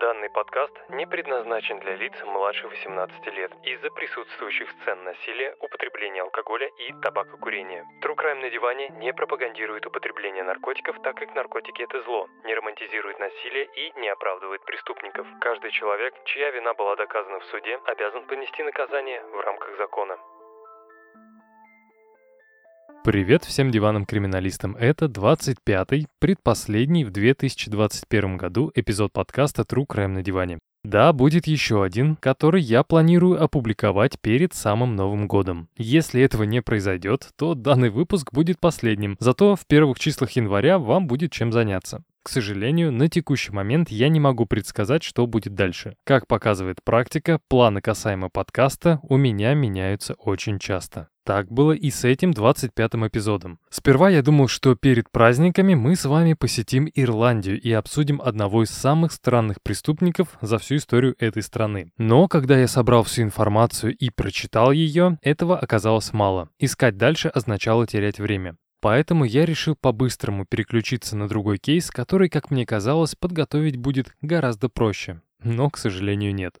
Данный подкаст не предназначен для лиц младше 18 лет из-за присутствующих сцен насилия, употребления алкоголя и табакокурения. True Crime на диване не пропагандирует употребление наркотиков, так как наркотики это зло, не романтизирует насилие и не оправдывает преступников. Каждый человек, чья вина была доказана в суде, обязан понести наказание в рамках закона. Привет всем диванам-криминалистам. Это 25-й, предпоследний в 2021 году эпизод подкаста True Crime на диване. Да, будет еще один, который я планирую опубликовать перед самым Новым годом. Если этого не произойдет, то данный выпуск будет последним, зато в первых числах января вам будет чем заняться. К сожалению, на текущий момент я не могу предсказать, что будет дальше. Как показывает практика, планы касаемо подкаста у меня меняются очень часто. Так было и с этим 25-м эпизодом. Сперва я думал, что перед праздниками мы с вами посетим Ирландию и обсудим одного из самых странных преступников за всю историю этой страны. Но когда я собрал всю информацию и прочитал ее, этого оказалось мало. Искать дальше означало терять время. Поэтому я решил по-быстрому переключиться на другой кейс, который, как мне казалось, подготовить будет гораздо проще. Но, к сожалению, нет.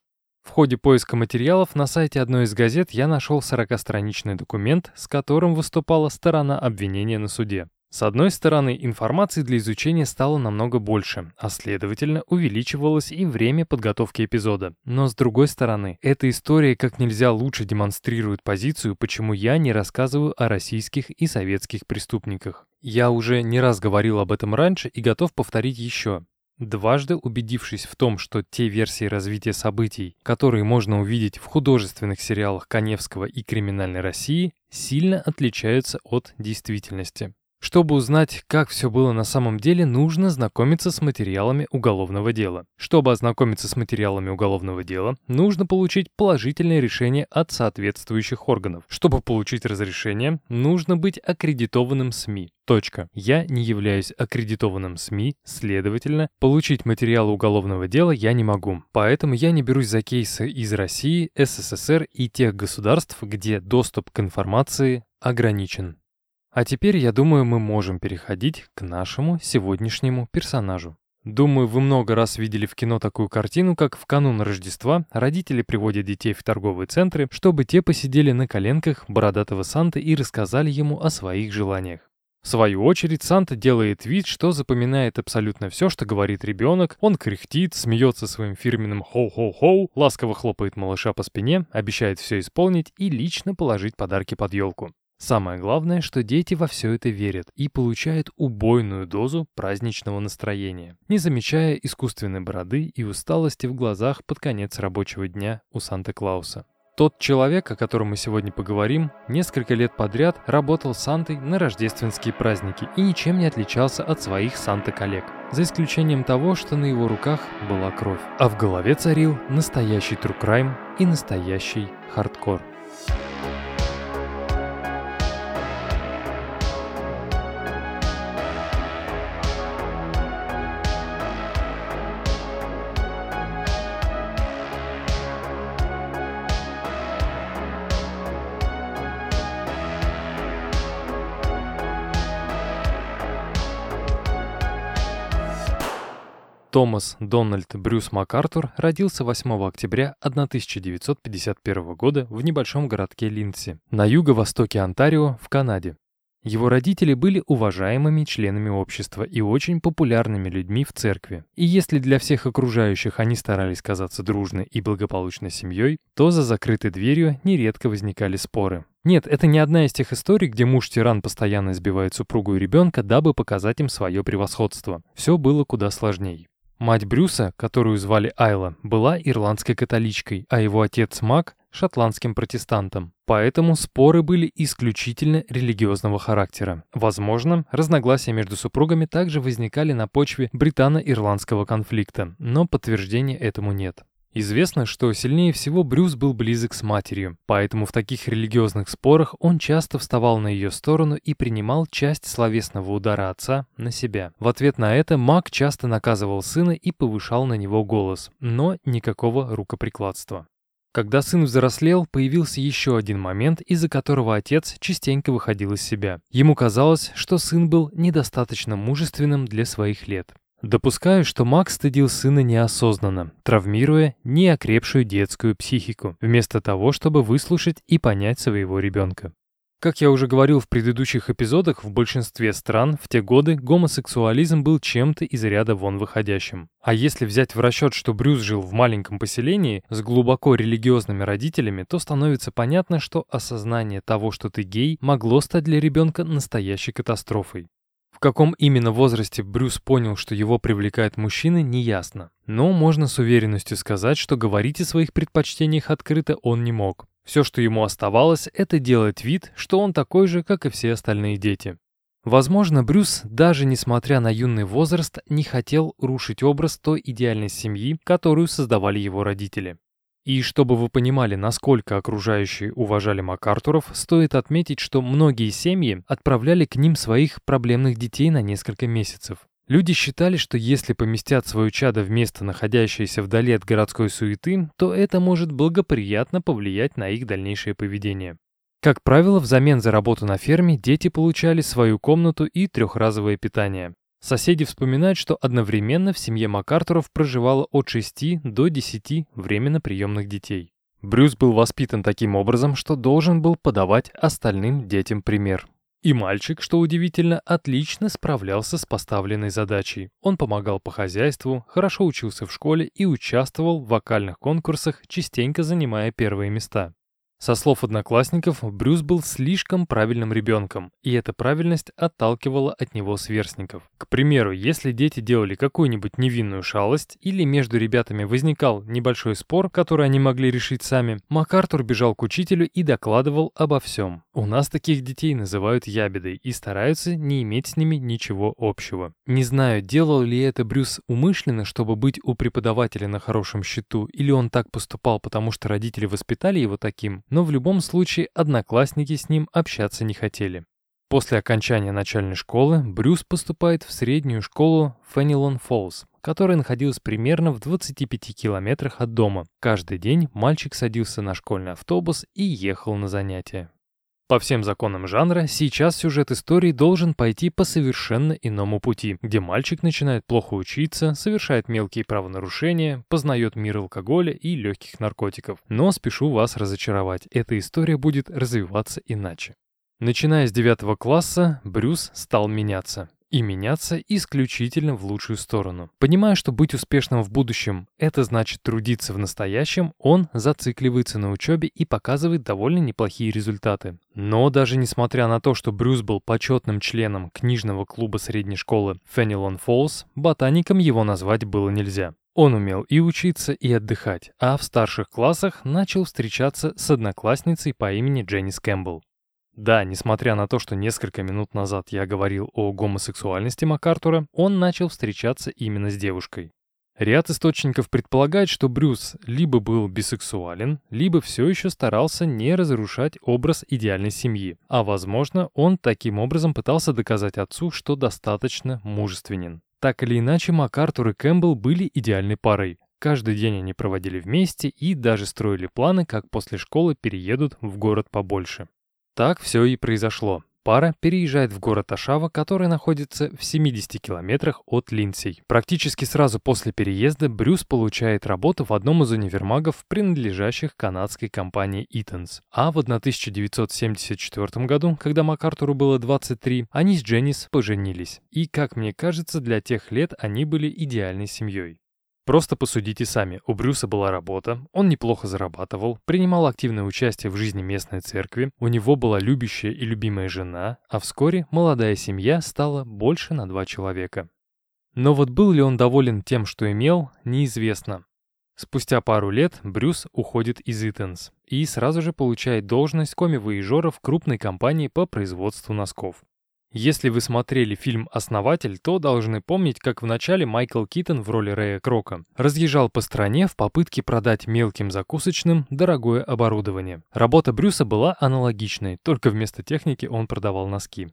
В ходе поиска материалов на сайте одной из газет я нашел 40-страничный документ, с которым выступала сторона обвинения на суде. С одной стороны, информации для изучения стало намного больше, а следовательно, увеличивалось и время подготовки эпизода. Но с другой стороны, эта история как нельзя лучше демонстрирует позицию, почему я не рассказываю о российских и советских преступниках. Я уже не раз говорил об этом раньше и готов повторить еще. Дважды убедившись в том, что те версии развития событий, которые можно увидеть в художественных сериалах Коневского и «Криминальной России», сильно отличаются от действительности. Чтобы узнать, как все было на самом деле, нужно знакомиться с материалами уголовного дела. Чтобы ознакомиться с материалами уголовного дела, нужно получить положительное решение от соответствующих органов. Чтобы получить разрешение, нужно быть аккредитованным СМИ. Точка. Я не являюсь аккредитованным СМИ, следовательно, получить материалы уголовного дела я не могу. Поэтому я не берусь за кейсы из России, СССР и тех государств, где доступ к информации ограничен. А теперь, я думаю, мы можем переходить к нашему сегодняшнему персонажу. Думаю, вы много раз видели в кино такую картину, как в канун Рождества родители приводят детей в торговые центры, чтобы те посидели на коленках бородатого Санта и рассказали ему о своих желаниях. В свою очередь, Санта делает вид, что запоминает абсолютно все, что говорит ребенок. Он кряхтит, смеется своим фирменным «хоу-хоу-хоу», ласково хлопает малыша по спине, обещает все исполнить и лично положить подарки под елку. Самое главное, что дети во все это верят и получают убойную дозу праздничного настроения, не замечая искусственной бороды и усталости в глазах под конец рабочего дня у Санта-Клауса. Тот человек, о котором мы сегодня поговорим, несколько лет подряд работал Сантой на рождественские праздники и ничем не отличался от своих Санта-коллег, за исключением того, что на его руках была кровь, а в голове царил настоящий crime и настоящий хардкор. Томас Дональд Брюс МакАртур родился 8 октября 1951 года в небольшом городке Линдси, на юго-востоке Онтарио, в Канаде. Его родители были уважаемыми членами общества и очень популярными людьми в церкви. И если для всех окружающих они старались казаться дружной и благополучной семьей, то за закрытой дверью нередко возникали споры. Нет, это не одна из тех историй, где муж-тиран постоянно избивает супругу и ребенка, дабы показать им свое превосходство. Все было куда сложнее. Мать Брюса, которую звали Айла, была ирландской католичкой, а его отец Мак – шотландским протестантом. Поэтому споры были исключительно религиозного характера. Возможно, разногласия между супругами также возникали на почве британо-ирландского конфликта, но подтверждения этому нет. Известно, что сильнее всего Брюс был близок с матерью, поэтому в таких религиозных спорах он часто вставал на ее сторону и принимал часть словесного удара отца на себя. В ответ на это Мак часто наказывал сына и повышал на него голос, но никакого рукоприкладства. Когда сын взрослел, появился еще один момент, из-за которого отец частенько выходил из себя. Ему казалось, что сын был недостаточно мужественным для своих лет. Допускаю, что Макс стыдил сына неосознанно, травмируя неокрепшую детскую психику, вместо того, чтобы выслушать и понять своего ребенка. Как я уже говорил в предыдущих эпизодах, в большинстве стран в те годы гомосексуализм был чем-то из ряда вон выходящим. А если взять в расчет, что Брюс жил в маленьком поселении с глубоко религиозными родителями, то становится понятно, что осознание того, что ты гей, могло стать для ребенка настоящей катастрофой. В каком именно возрасте Брюс понял, что его привлекают мужчины, неясно. Но можно с уверенностью сказать, что говорить о своих предпочтениях открыто он не мог. Все, что ему оставалось, это делать вид, что он такой же, как и все остальные дети. Возможно, Брюс, даже несмотря на юный возраст, не хотел рушить образ той идеальной семьи, которую создавали его родители. И чтобы вы понимали, насколько окружающие уважали МакАртуров, стоит отметить, что многие семьи отправляли к ним своих проблемных детей на несколько месяцев. Люди считали, что если поместят свое чадо в место, находящееся вдали от городской суеты, то это может благоприятно повлиять на их дальнейшее поведение. Как правило, взамен за работу на ферме дети получали свою комнату и трехразовое питание. Соседи вспоминают, что одновременно в семье МакАртуров проживало от 6 до 10 временно приемных детей. Брюс был воспитан таким образом, что должен был подавать остальным детям пример. И мальчик, что удивительно, отлично справлялся с поставленной задачей. Он помогал по хозяйству, хорошо учился в школе и участвовал в вокальных конкурсах, частенько занимая первые места. Со слов одноклассников, Брюс был слишком правильным ребенком, и эта правильность отталкивала от него сверстников. К примеру, если дети делали какую-нибудь невинную шалость или между ребятами возникал небольшой спор, который они могли решить сами, МакАртур бежал к учителю и докладывал обо всем. У нас таких детей называют ябедой и стараются не иметь с ними ничего общего. Не знаю, делал ли это Брюс умышленно, чтобы быть у преподавателя на хорошем счету, или он так поступал, потому что родители воспитали его таким, но в любом случае одноклассники с ним общаться не хотели. После окончания начальной школы Брюс поступает в среднюю школу Феннилон Фоллс, которая находилась примерно в 25 километрах от дома. Каждый день мальчик садился на школьный автобус и ехал на занятия. По всем законам жанра, сейчас сюжет истории должен пойти по совершенно иному пути, где мальчик начинает плохо учиться, совершает мелкие правонарушения, познает мир алкоголя и легких наркотиков. Но спешу вас разочаровать, эта история будет развиваться иначе. Начиная с девятого класса, Брюс стал меняться и меняться исключительно в лучшую сторону. Понимая, что быть успешным в будущем – это значит трудиться в настоящем, он зацикливается на учебе и показывает довольно неплохие результаты. Но даже несмотря на то, что Брюс был почетным членом книжного клуба средней школы Феннилон Фоллс, ботаником его назвать было нельзя. Он умел и учиться, и отдыхать, а в старших классах начал встречаться с одноклассницей по имени Дженнис Кэмпбелл. Да, несмотря на то, что несколько минут назад я говорил о гомосексуальности МакАртура, он начал встречаться именно с девушкой. Ряд источников предполагает, что Брюс либо был бисексуален, либо все еще старался не разрушать образ идеальной семьи, а возможно, он таким образом пытался доказать отцу, что достаточно мужественен. Так или иначе, МакАртур и Кэмпбелл были идеальной парой. Каждый день они проводили вместе и даже строили планы, как после школы переедут в город побольше. Так все и произошло. Пара переезжает в город Ашава, который находится в 70 километрах от Линдсей. Практически сразу после переезда Брюс получает работу в одном из универмагов, принадлежащих канадской компании Eaton's. А в 1974 году, когда МакАртуру было 23, они с Дженнис поженились. И, как мне кажется, для тех лет они были идеальной семьей. Просто посудите сами. У Брюса была работа, он неплохо зарабатывал, принимал активное участие в жизни местной церкви, у него была любящая и любимая жена, а вскоре молодая семья стала больше на два человека. Но вот был ли он доволен тем, что имел, неизвестно. Спустя пару лет Брюс уходит из Итенс и сразу же получает должность коми-воежора в крупной компании по производству носков. Если вы смотрели фильм «Основатель», то должны помнить, как в начале Майкл Китон в роли Рэя Крока разъезжал по стране в попытке продать мелким закусочным дорогое оборудование. Работа Брюса была аналогичной, только вместо техники он продавал носки.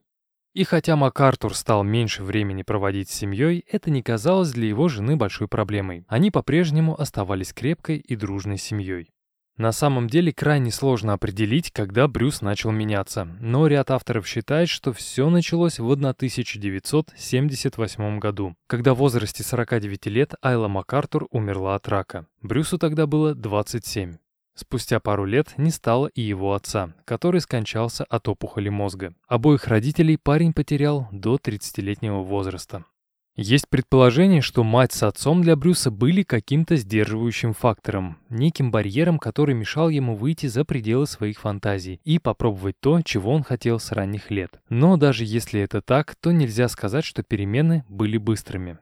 И хотя МакАртур стал меньше времени проводить с семьей, это не казалось для его жены большой проблемой. Они по-прежнему оставались крепкой и дружной семьей. На самом деле крайне сложно определить, когда Брюс начал меняться, но ряд авторов считает, что все началось в 1978 году, когда в возрасте 49 лет Айла МакАртур умерла от рака. Брюсу тогда было 27. Спустя пару лет не стало и его отца, который скончался от опухоли мозга. Обоих родителей парень потерял до 30-летнего возраста. Есть предположение, что мать с отцом для Брюса были каким-то сдерживающим фактором, неким барьером, который мешал ему выйти за пределы своих фантазий и попробовать то, чего он хотел с ранних лет. Но даже если это так, то нельзя сказать, что перемены были быстрыми.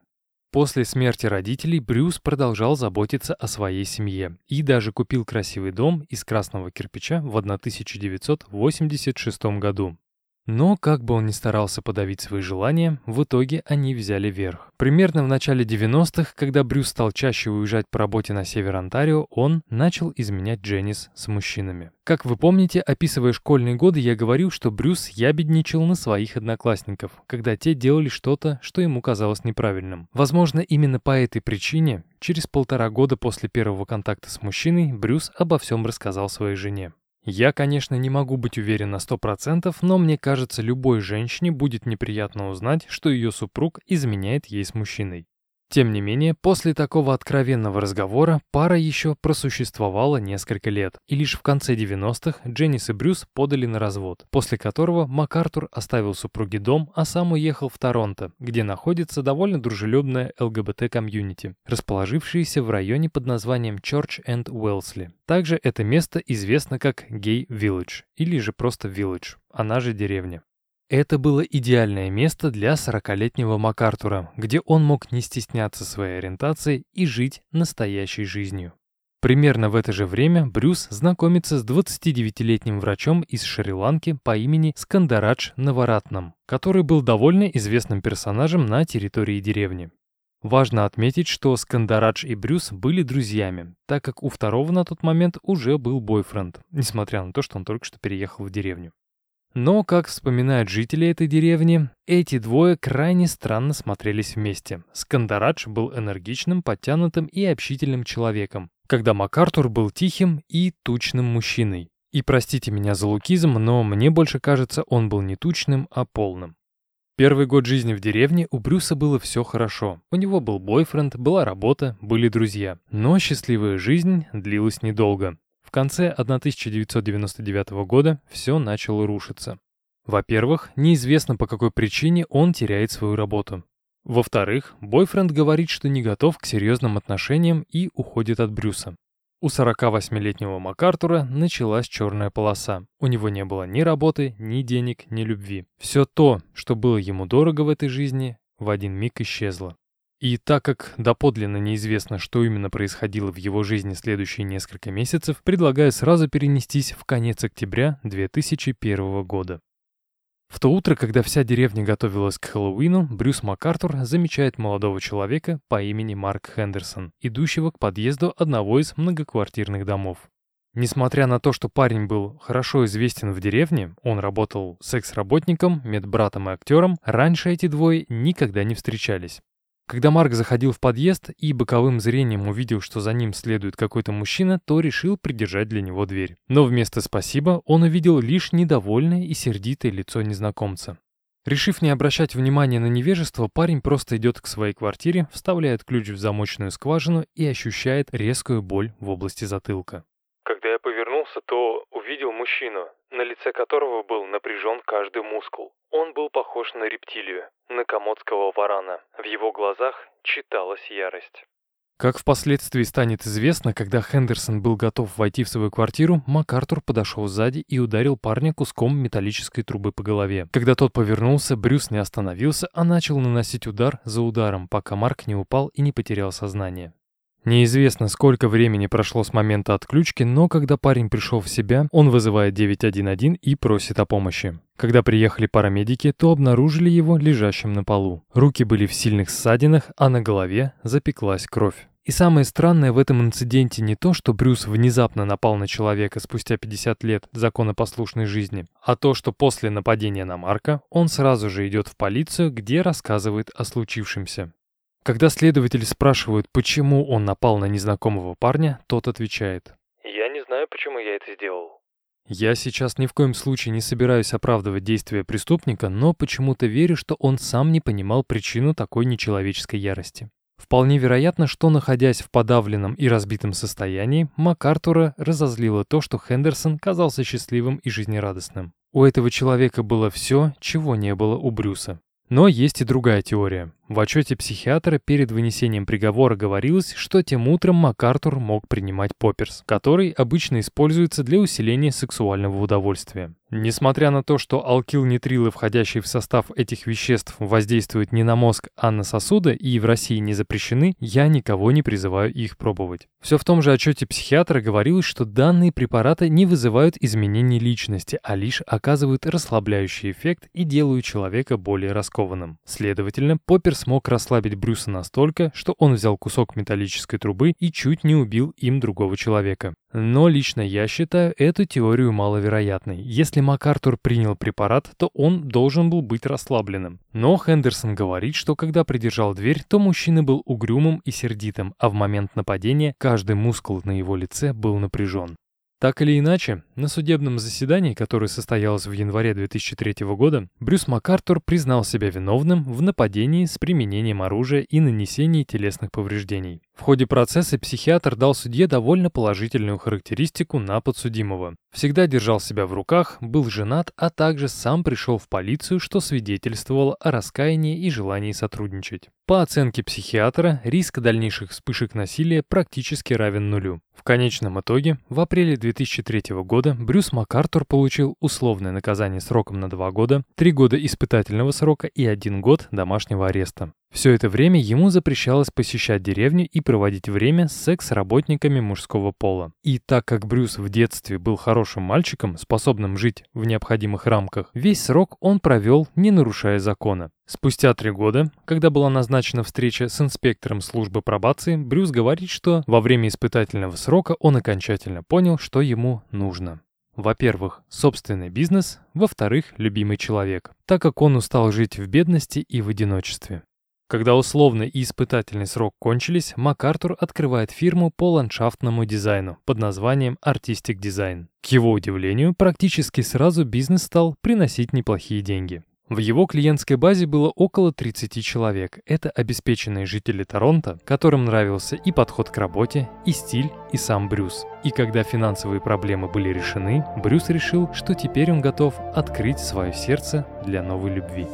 После смерти родителей Брюс продолжал заботиться о своей семье и даже купил красивый дом из красного кирпича в 1986 году. Но, как бы он ни старался подавить свои желания, в итоге они взяли верх. Примерно в начале 90-х, когда Брюс стал чаще уезжать по работе на север Онтарио, он начал изменять Дженнис с мужчинами. Как вы помните, описывая школьные годы, я говорил, что Брюс ябедничал на своих одноклассников, когда те делали что-то, что ему казалось неправильным. Возможно, именно по этой причине, через полтора года после первого контакта с мужчиной, Брюс обо всем рассказал своей жене. Я, конечно, не могу быть уверен на 100%, но мне кажется, любой женщине будет неприятно узнать, что ее супруг изменяет ей с мужчиной. Тем не менее, после такого откровенного разговора пара еще просуществовала несколько лет, и лишь в конце 90-х Дженнис и Брюс подали на развод, после которого МакАртур оставил супруге дом, а сам уехал в Торонто, где находится довольно дружелюбная ЛГБТ-комьюнити, расположившаяся в районе под названием Church and Wellesley. Также это место известно как Gay Village, или же просто Village, она же деревня. Это было идеальное место для 40-летнего МакАртура, где он мог не стесняться своей ориентации и жить настоящей жизнью. Примерно в это же время Брюс знакомится с 29-летним врачом из Шри-Ланки по имени Скандарадж Наваратнам, который был довольно известным персонажем на территории деревни. Важно отметить, что Скандарадж и Брюс были друзьями, так как у второго на тот момент уже был бойфренд, несмотря на то, что он только что переехал в деревню. Но, как вспоминают жители этой деревни, эти двое крайне странно смотрелись вместе. Скандарадж был энергичным, подтянутым и общительным человеком, когда МакАртур был тихим и тучным мужчиной. И простите меня за лукизм, но мне больше кажется, он был не тучным, а полным. Первый год жизни в деревне у Брюса было все хорошо. У него был бойфренд, была работа, были друзья. Но счастливая жизнь длилась недолго. В конце 1999 года все начало рушиться. Во-первых, неизвестно по какой причине он теряет свою работу. Во-вторых, бойфренд говорит, что не готов к серьезным отношениям и уходит от Брюса. У 48-летнего МакАртура началась черная полоса. У него не было ни работы, ни денег, ни любви. Все то, что было ему дорого в этой жизни, в один миг исчезло. И так как доподлинно неизвестно, что именно происходило в его жизни следующие несколько месяцев, предлагаю сразу перенестись в конец октября 2001 года. В то утро, когда вся деревня готовилась к Хэллоуину, Брюс МакАртур замечает молодого человека по имени Марк Хендерсон, идущего к подъезду одного из многоквартирных домов. Несмотря на то, что парень был хорошо известен в деревне, он работал секс-работником, медбратом и актером, раньше эти двое никогда не встречались. Когда Марк заходил в подъезд и боковым зрением увидел, что за ним следует какой-то мужчина, то решил придержать для него дверь. Но вместо «спасибо» он увидел лишь недовольное и сердитое лицо незнакомца. Решив не обращать внимания на невежество, парень просто идет к своей квартире, вставляет ключ в замочную скважину и ощущает резкую боль в области затылка. Когда я повернулся, то увидел мужчину, на лице которого был напряжен каждый мускул. Он был похож на рептилию, на комодского варана. В его глазах читалась ярость. Как впоследствии станет известно, когда Хендерсон был готов войти в свою квартиру, МакАртур подошел сзади и ударил парня куском металлической трубы по голове. Когда тот повернулся, Брюс не остановился, а начал наносить удар за ударом, пока Марк не упал и не потерял сознание. Неизвестно, сколько времени прошло с момента отключки, но когда парень пришел в себя, он вызывает 911 и просит о помощи. Когда приехали парамедики, то обнаружили его лежащим на полу. Руки были в сильных ссадинах, а на голове запеклась кровь. И самое странное в этом инциденте не то, что Брюс внезапно напал на человека спустя 50 лет законопослушной жизни, а то, что после нападения на Марка он сразу же идет в полицию, где рассказывает о случившемся. Когда следователи спрашивают, почему он напал на незнакомого парня, тот отвечает. «Я не знаю, почему я это сделал. Я сейчас ни в коем случае не собираюсь оправдывать действия преступника, но почему-то верю, что он сам не понимал причину такой нечеловеческой ярости. Вполне вероятно, что, находясь в подавленном и разбитом состоянии, МакАртура разозлило то, что Хендерсон казался счастливым и жизнерадостным. У этого человека было все, чего не было у Брюса. Но есть и другая теория. В отчете психиатра перед вынесением приговора говорилось, что тем утром МакАртур мог принимать попперс, который обычно используется для усиления сексуального удовольствия. Несмотря на то, что алкилнитрилы, входящие в состав этих веществ, воздействуют не на мозг, а на сосуды и в России не запрещены, я никого не призываю их пробовать. Все в том же отчете психиатра говорилось, что данные препараты не вызывают изменений личности, а лишь оказывают расслабляющий эффект и делают человека более раскованным. Следовательно, попперс смог расслабить Брюса настолько, что он взял кусок металлической трубы и чуть не убил им другого человека. Но лично я считаю эту теорию маловероятной. Если МакАртур принял препарат, то он должен был быть расслабленным. Но Хендерсон говорит, что когда придержал дверь, то мужчина был угрюмым и сердитым, а в момент нападения каждый мускул на его лице был напряжен. Так или иначе, на судебном заседании, которое состоялось в январе 2003 года, Брюс МакАртур признал себя виновным в нападении с применением оружия и нанесении телесных повреждений. В ходе процесса психиатр дал судье довольно положительную характеристику на подсудимого. Всегда держал себя в руках, был женат, а также сам пришел в полицию, что свидетельствовало о раскаянии и желании сотрудничать. По оценке психиатра, риск дальнейших вспышек насилия практически равен нулю. В конечном итоге, в апреле 2003 года Брюс МакАртур получил условное наказание сроком на 2 года, 3 года испытательного срока и 1 год домашнего ареста. Все это время ему запрещалось посещать деревню и проводить время с секс-работниками мужского пола. И так как Брюс в детстве был хорошим мальчиком, способным жить в необходимых рамках, весь срок он провел, не нарушая закона. Спустя три года, когда была назначена встреча с инспектором службы пробации, Брюс говорит, что во время испытательного срока он окончательно понял, что ему нужно. Во-первых, собственный бизнес, во-вторых, любимый человек, так как он устал жить в бедности и в одиночестве. Когда условный и испытательный срок кончились, МакАртур открывает фирму по ландшафтному дизайну под названием Artistic Design. К его удивлению, практически сразу бизнес стал приносить неплохие деньги. В его клиентской базе было около 30 человек. Это обеспеченные жители Торонто, которым нравился и подход к работе, и стиль, и сам Брюс. И когда финансовые проблемы были решены, Брюс решил, что теперь он готов открыть свое сердце для новой любви.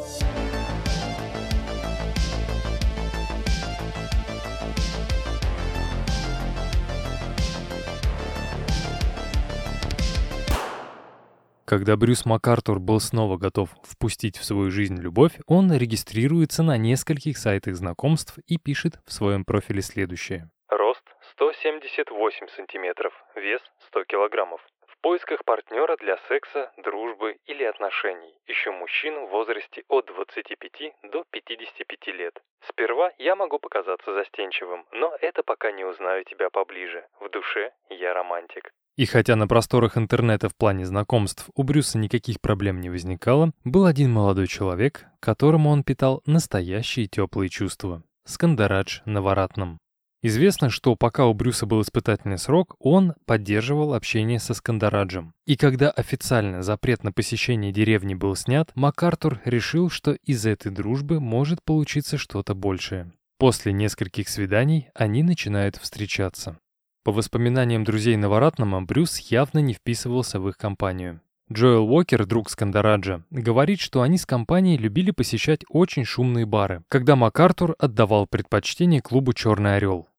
Когда Брюс МакАртур был снова готов впустить в свою жизнь любовь, он регистрируется на нескольких сайтах знакомств и пишет в своем профиле следующее. Рост 178 сантиметров, вес 100 килограммов. В поисках партнера для секса, дружбы или отношений. Ищу мужчину в возрасте от 25 до 55 лет. Сперва я могу показаться застенчивым, но это пока не узнаю тебя поближе. В душе я романтик. И хотя на просторах интернета в плане знакомств у Брюса никаких проблем не возникало, был один молодой человек, которому он питал настоящие теплые чувства. Скандарадж на Варатном. Известно, что пока у Брюса был испытательный срок, он поддерживал общение со Скандараджем. И когда официально запрет на посещение деревни был снят, МакАртур решил, что из этой дружбы может получиться что-то большее. После нескольких свиданий они начинают встречаться. По воспоминаниям друзей Наваратнама, Брюс явно не вписывался в их компанию. Джоэл Уокер, друг Скандараджа, говорит, что они с компанией любили посещать очень шумные бары, когда МакАртур отдавал предпочтение клубу «Черный орел».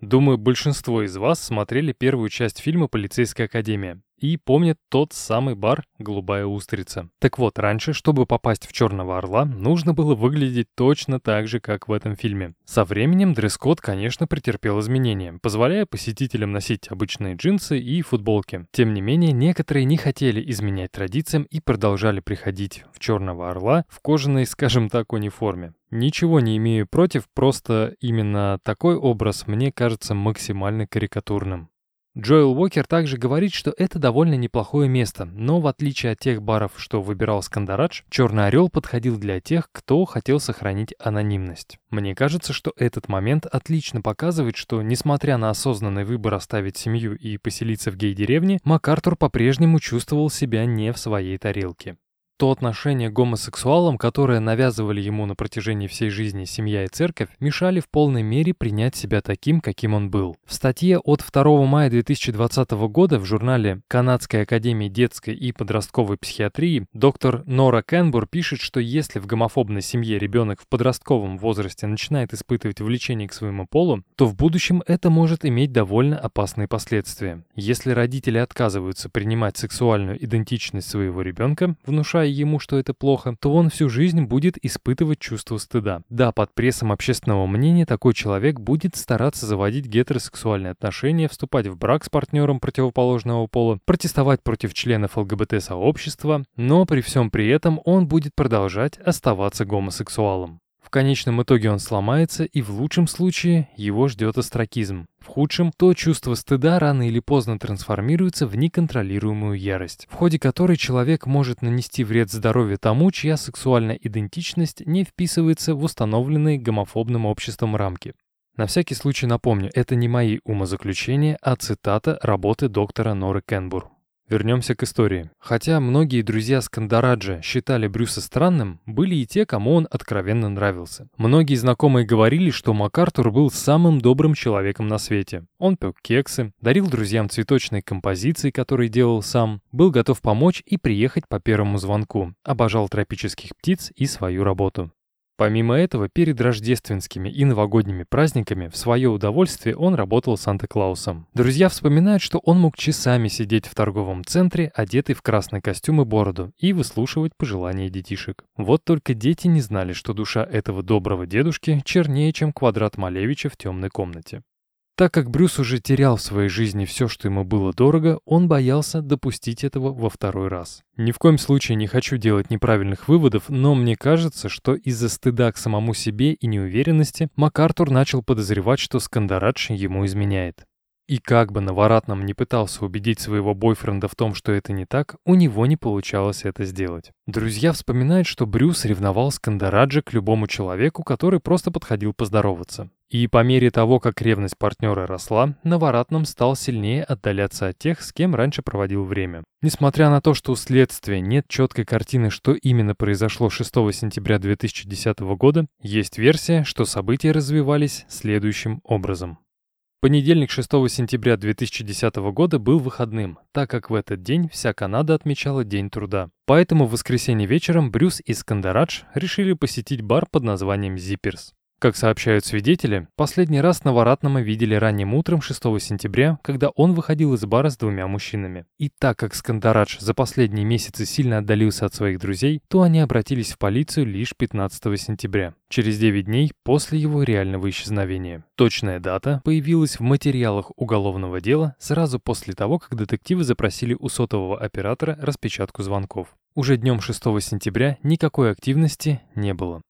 Думаю, большинство из вас смотрели первую часть фильма «Полицейская академия» и помнят тот самый бар «Голубая устрица». Так вот, раньше, чтобы попасть в «Черного орла», нужно было выглядеть точно так же, как в этом фильме. Со временем дресс-код, конечно, претерпел изменения, позволяя посетителям носить обычные джинсы и футболки. Тем не менее, некоторые не хотели изменять традициям и продолжали приходить в «Черного орла» в кожаной, скажем так, униформе. Ничего не имею против, просто именно такой образ мне кажется максимально карикатурным. Джоэл Уокер также говорит, что это довольно неплохое место, но в отличие от тех баров, что выбирал Скандарадж, «Черный орел» подходил для тех, кто хотел сохранить анонимность. Мне кажется, что этот момент отлично показывает, что, несмотря на осознанный выбор оставить семью и поселиться в гей-деревне, МакАртур по-прежнему чувствовал себя не в своей тарелке. То отношение к гомосексуалам, которое навязывали ему на протяжении всей жизни семья и церковь, мешали в полной мере принять себя таким, каким он был. В статье от 2 мая 2020 года в журнале Канадской академии детской и подростковой психиатрии доктор Нора Кенбур пишет, что если в гомофобной семье ребенок в подростковом возрасте начинает испытывать влечение к своему полу, то в будущем это может иметь довольно опасные последствия. Если родители отказываются принимать сексуальную идентичность своего ребенка, внушая ему, что это плохо, то он всю жизнь будет испытывать чувство стыда. Да, под прессом общественного мнения такой человек будет стараться заводить гетеросексуальные отношения, вступать в брак с партнером противоположного пола, протестовать против членов ЛГБТ-сообщества, но при всем при этом он будет продолжать оставаться гомосексуалом. В конечном итоге он сломается, и в лучшем случае его ждет астракизм. В худшем, то чувство стыда рано или поздно трансформируется в неконтролируемую ярость, в ходе которой человек может нанести вред здоровью тому, чья сексуальная идентичность не вписывается в установленные гомофобным обществом рамки. На всякий случай напомню, это не мои умозаключения, а цитата работы доктора Норы Кенбур. Вернемся к истории. Хотя многие друзья Скандараджа считали Брюса странным, были и те, кому он откровенно нравился. Многие знакомые говорили, что МакАртур был самым добрым человеком на свете. Он пек кексы, дарил друзьям цветочные композиции, которые делал сам, был готов помочь и приехать по первому звонку, обожал тропических птиц и свою работу. Помимо этого, перед рождественскими и новогодними праздниками в свое удовольствие он работал Санта-Клаусом. Друзья вспоминают, что он мог часами сидеть в торговом центре, одетый в красный костюм и бороду, и выслушивать пожелания детишек. Вот только дети не знали, что душа этого доброго дедушки чернее, чем квадрат Малевича в темной комнате. Так как Брюс уже терял в своей жизни все, что ему было дорого, он боялся допустить этого во второй раз. Ни в коем случае не хочу делать неправильных выводов, но мне кажется, что из-за стыда к самому себе и неуверенности МакАртур начал подозревать, что Скандарадж ему изменяет. И как бы Новоратном не пытался убедить своего бойфренда в том, что это не так, у него не получалось это сделать. Друзья вспоминают, что Брюс ревновал Скандараджа к любому человеку, который просто подходил поздороваться. И по мере того, как ревность партнера росла, Новоратном стал сильнее отдаляться от тех, с кем раньше проводил время. Несмотря на то, что у следствия нет четкой картины, что именно произошло 6 сентября 2010 года, есть версия, что события развивались следующим образом. Понедельник 6 сентября 2010 года был выходным, так как в этот день вся Канада отмечала День труда. Поэтому в воскресенье вечером Брюс и Скандарадж решили посетить бар под названием «Зипперс». Как сообщают свидетели, последний раз Новоратного видели ранним утром 6 сентября, когда он выходил из бара с двумя мужчинами. И так как Скандарадж за последние месяцы сильно отдалился от своих друзей, то они обратились в полицию лишь 15 сентября, через 9 дней после его реального исчезновения. Точная дата появилась в материалах уголовного дела сразу после того, как детективы запросили у сотового оператора распечатку звонков. Уже днем 6 сентября никакой активности не было.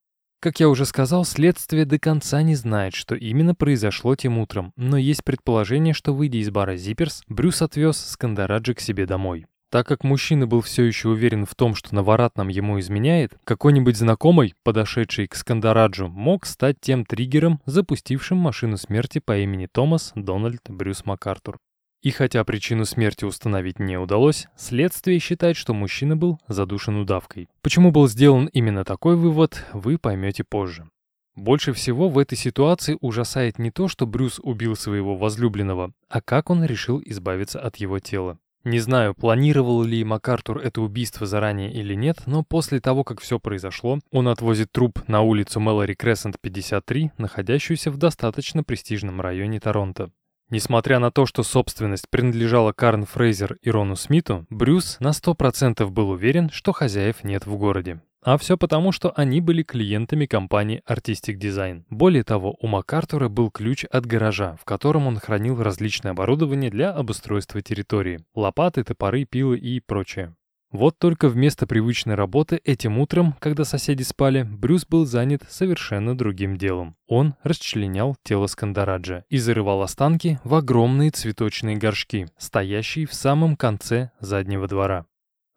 Как я уже сказал, следствие до конца не знает, что именно произошло тем утром, но есть предположение, что, выйдя из бара Зипперс, Брюс отвез Скандараджи к себе домой. Так как мужчина был все еще уверен в том, что Новоратном ему изменяет, какой-нибудь знакомый, подошедший к Скандараджу, мог стать тем триггером, запустившим машину смерти по имени Томас Дональд Брюс МакАртур. И хотя причину смерти установить не удалось, следствие считает, что мужчина был задушен удавкой. Почему был сделан именно такой вывод, вы поймете позже. Больше всего в этой ситуации ужасает не то, что Брюс убил своего возлюбленного, а как он решил избавиться от его тела. Не знаю, планировал ли МакАртур это убийство заранее или нет, но после того, как все произошло, он отвозит труп на улицу Мэлори Крессент 53, находящуюся в достаточно престижном районе Торонто. Несмотря на то, что собственность принадлежала Карн Фрейзер и Рону Смиту, Брюс на 100% был уверен, что хозяев нет в городе. А все потому, что они были клиентами компании Artistic Design. Более того, у МакАртура был ключ от гаража, в котором он хранил различное оборудование для обустройства территории. Лопаты, топоры, пилы и прочее. Вот только вместо привычной работы этим утром, когда соседи спали, Брюс был занят совершенно другим делом. Он расчленял тело Скандараджа и зарывал останки в огромные цветочные горшки, стоящие в самом конце заднего двора.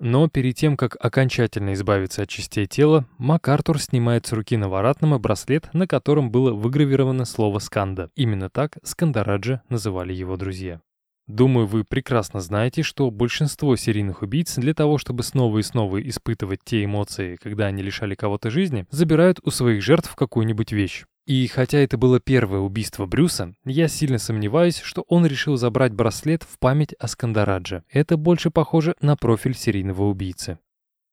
Но перед тем, как окончательно избавиться от частей тела, МакАртур снимает с руки Наваратнама браслет, на котором было выгравировано слово «Сканда». Именно так Скандараджа называли его друзья. Думаю, вы прекрасно знаете, что большинство серийных убийц для того, чтобы снова и снова испытывать те эмоции, когда они лишали кого-то жизни, забирают у своих жертв какую-нибудь вещь. И хотя это было первое убийство Брюса, я сильно сомневаюсь, что он решил забрать браслет в память о Скандарадже. Это больше похоже на профиль серийного убийцы.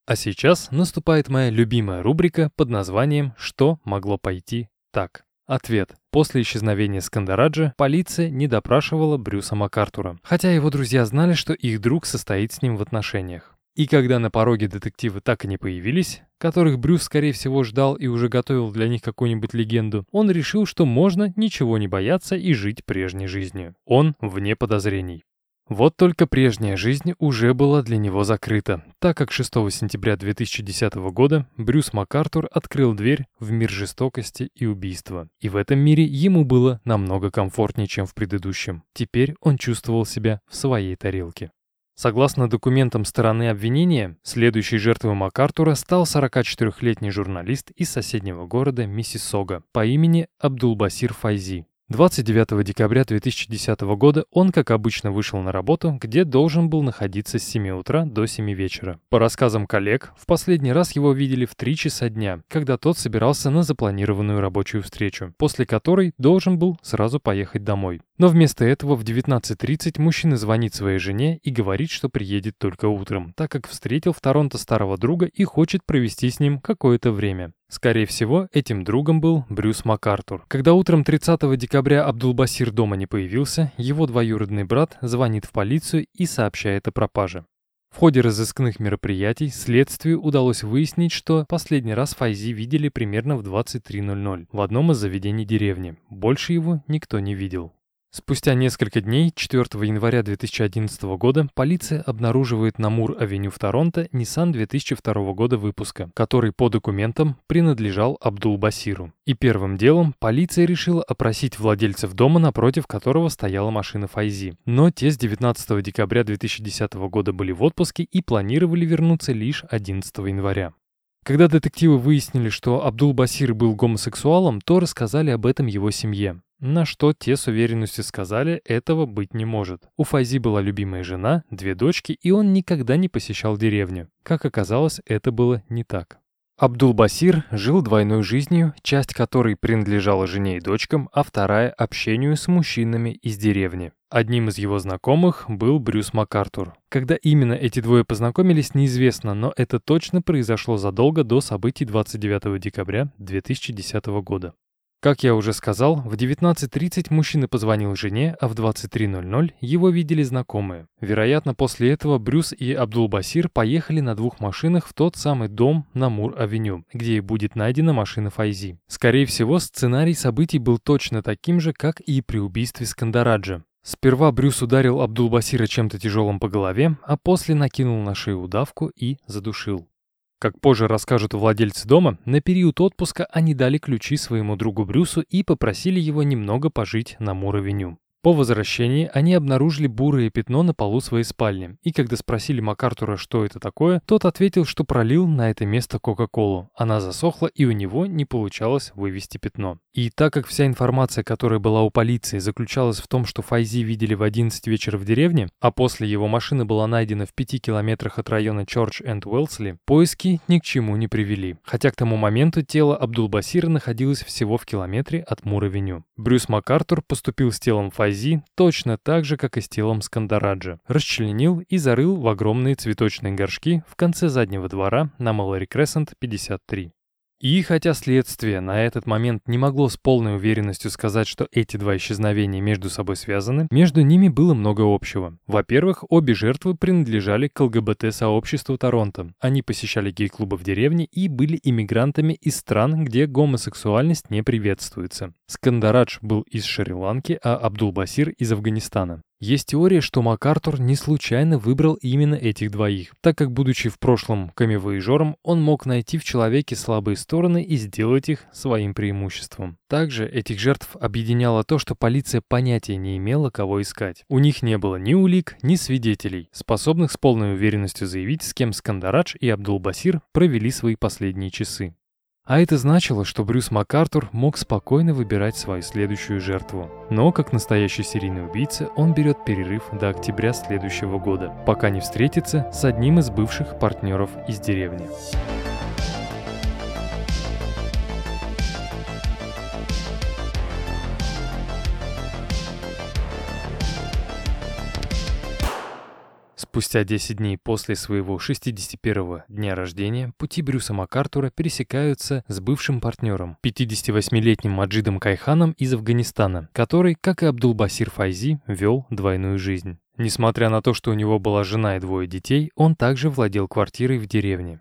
А сейчас наступает моя любимая рубрика под названием «Что могло пойти так?». Ответ. После исчезновения Скандараджа полиция не допрашивала Брюса МакАртура, хотя его друзья знали, что их друг состоит с ним в отношениях. И когда на пороге детективы так и не появились, которых Брюс, скорее всего, ждал и уже готовил для них какую-нибудь легенду, он решил, что можно ничего не бояться и жить прежней жизнью. Он вне подозрений. Вот только прежняя жизнь уже была для него закрыта, так как 6 сентября 2010 года Брюс МакАртур открыл дверь в мир жестокости и убийства. И в этом мире ему было намного комфортнее, чем в предыдущем. Теперь он чувствовал себя в своей тарелке. Согласно документам стороны обвинения, следующей жертвой МакАртура стал 44-летний журналист из соседнего города Миссисога по имени Абдулбасир Файзи. 29 декабря 2010 года он, как обычно, вышел на работу, где должен был находиться с 7 утра до 7 вечера. По рассказам коллег, в последний раз его видели в 3 часа дня, когда тот собирался на запланированную рабочую встречу, после которой должен был сразу поехать домой. Но вместо этого в 19.30 мужчина звонит своей жене и говорит, что приедет только утром, так как встретил в Торонто старого друга и хочет провести с ним какое-то время. Скорее всего, этим другом был Брюс МакАртур. Когда утром 30 декабря Абдулбасир дома не появился, его двоюродный брат звонит в полицию и сообщает о пропаже. В ходе разыскных мероприятий следствию удалось выяснить, что последний раз Файзи видели примерно в 23.00 в одном из заведений деревни. Больше его никто не видел. Спустя несколько дней, 4 января 2011 года, полиция обнаруживает на Мур-авеню в Торонто Nissan 2002 года выпуска, который по документам принадлежал Абдул-Басиру. И первым делом полиция решила опросить владельцев дома, напротив которого стояла машина Файзи. Но те с 19 декабря 2010 года были в отпуске и планировали вернуться лишь 11 января. Когда детективы выяснили, что Абдул-Басир был гомосексуалом, то рассказали об этом его семье. На что те с уверенностью сказали, этого быть не может. У Файзи была любимая жена, две дочки, и он никогда не посещал деревню. Как оказалось, это было не так. Абдул-Басир жил двойной жизнью, часть которой принадлежала жене и дочкам, а вторая – общению с мужчинами из деревни. Одним из его знакомых был Брюс МакАртур. Когда именно эти двое познакомились, неизвестно, но это точно произошло задолго до событий 29 декабря 2010 года. Как я уже сказал, в 19.30 мужчина позвонил жене, а в 23.00 его видели знакомые. Вероятно, после этого Брюс и Абдул-Басир поехали на двух машинах в тот самый дом на Мур-авеню, где и будет найдена машина Файзи. Скорее всего, сценарий событий был точно таким же, как и при убийстве Скандараджа. Сперва Брюс ударил Абдул-Басира чем-то тяжелым по голове, а после накинул на шею удавку и задушил. Как позже расскажут владельцы дома, на период отпуска они дали ключи своему другу Брюсу и попросили его немного пожить на Муровеню. По возвращении они обнаружили бурое пятно на полу своей спальни, и когда спросили МакАртура, что это такое, тот ответил, что пролил на это место Кока-Колу. Она засохла, и у него не получалось вывести пятно. И так как вся информация, которая была у полиции, заключалась в том, что Файзи видели в 11 вечера в деревне, а после его машина была найдена в 5 километрах от района Чорч энд Уэлсли, поиски ни к чему не привели. Хотя к тому моменту тело Абдул-Басира находилось всего в километре от Мур-авеню. Брюс МакАртур поступил с телом Файзи Ази точно так же, как и с телом Скандараджа. Расчленил и зарыл в огромные цветочные горшки в конце заднего двора на Малори Крессент 53. И хотя следствие на этот момент не могло с полной уверенностью сказать, что эти два исчезновения между собой связаны, между ними было много общего. Во-первых, обе жертвы принадлежали к ЛГБТ-сообществу Торонто. Они посещали гей-клубы в деревне и были иммигрантами из стран, где гомосексуальность не приветствуется. Скандарадж был из Шри-Ланки, а Абдул-Басир из Афганистана. Есть теория, что МакАртур не случайно выбрал именно этих двоих, так как, будучи в прошлом камевоежором, он мог найти в человеке слабые стороны и сделать их своим преимуществом. Также этих жертв объединяло то, что полиция понятия не имела, кого искать. У них не было ни улик, ни свидетелей, способных с полной уверенностью заявить, с кем Скандарадж и Абдул-Басир провели свои последние часы. А это значило, что Брюс МакАртур мог спокойно выбирать свою следующую жертву. Но, как настоящий серийный убийца, он берет перерыв до октября следующего года, пока не встретится с одним из бывших партнеров из деревни. Спустя 10 дней после своего 61-го дня рождения пути Брюса МакАртура пересекаются с бывшим партнером, 58-летним Маджидом Кайханом из Афганистана, который, как и Абдул-Басир Файзи, вел двойную жизнь. Несмотря на то, что у него была жена и двое детей, он также владел квартирой в деревне.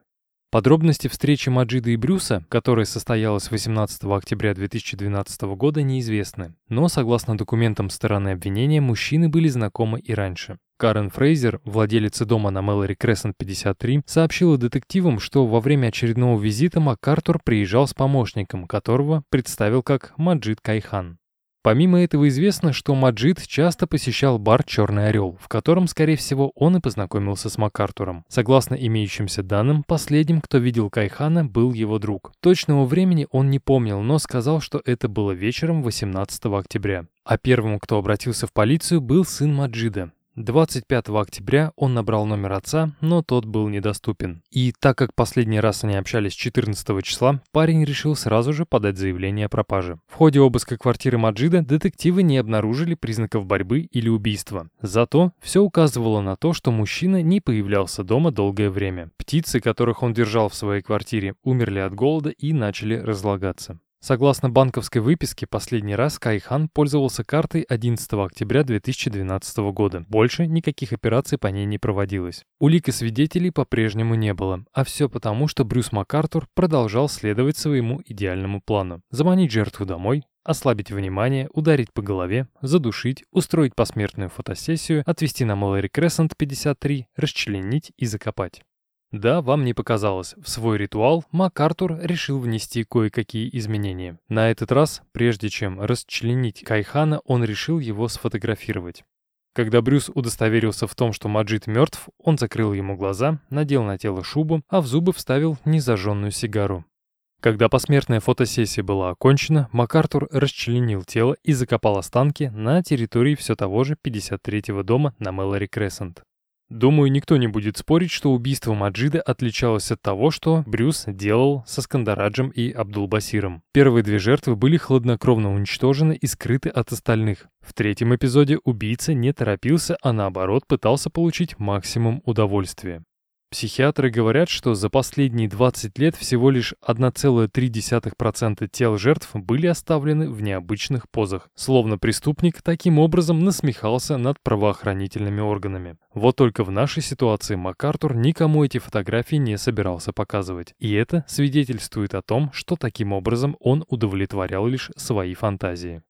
Подробности встречи Маджида и Брюса, которая состоялась 18 октября 2012 года, неизвестны, но, согласно документам стороны обвинения, мужчины были знакомы и раньше. Карен Фрейзер, владелица дома на Мэлори Крессент 53, сообщила детективам, что во время очередного визита МакАртур приезжал с помощником, которого представил как Маджид Кайхан. Помимо этого известно, что Маджид часто посещал бар «Черный орел», в котором, скорее всего, он и познакомился с МакАртуром. Согласно имеющимся данным, последним, кто видел Кайхана, был его друг. Точного времени он не помнил, но сказал, что это было вечером 18 октября. А первым, кто обратился в полицию, был сын Маджида. 25 октября он набрал номер отца, но тот был недоступен. И так как последний раз они общались 14 числа, парень решил сразу же подать заявление о пропаже. В ходе обыска квартиры Маджида детективы не обнаружили признаков борьбы или убийства. Зато все указывало на то, что мужчина не появлялся дома долгое время. Птицы, которых он держал в своей квартире, умерли от голода и начали разлагаться. Согласно банковской выписке, последний раз Кайхан пользовался картой 11 октября 2012 года. Больше никаких операций по ней не проводилось. Улик и свидетелей по-прежнему не было. А все потому, что Брюс МакАртур продолжал следовать своему идеальному плану. Заманить жертву домой, ослабить внимание, ударить по голове, задушить, устроить посмертную фотосессию, отвезти на Малэри Крессент 53, расчленить и закопать. Да, вам не показалось. В свой ритуал МакАртур решил внести кое-какие изменения. На этот раз, прежде чем расчленить Кайхана, он решил его сфотографировать. Когда Брюс удостоверился в том, что Маджид мертв, он закрыл ему глаза, надел на тело шубу, а в зубы вставил незажженную сигару. Когда посмертная фотосессия была окончена, МакАртур расчленил тело и закопал останки на территории все того же 53-го дома на Мэлори Крессент. Думаю, никто не будет спорить, что убийство Маджида отличалось от того, что Брюс делал со Скандараджем и Абдул-Басиром. Первые две жертвы были хладнокровно уничтожены и скрыты от остальных. В третьем эпизоде убийца не торопился, а наоборот пытался получить максимум удовольствия. Психиатры говорят, что за последние 20 лет всего лишь 1,3% тел жертв были оставлены в необычных позах, словно преступник таким образом насмехался над правоохранительными органами. Вот только в нашей ситуации МакАртур никому эти фотографии не собирался показывать. И это свидетельствует о том, что таким образом он удовлетворял лишь свои фантазии.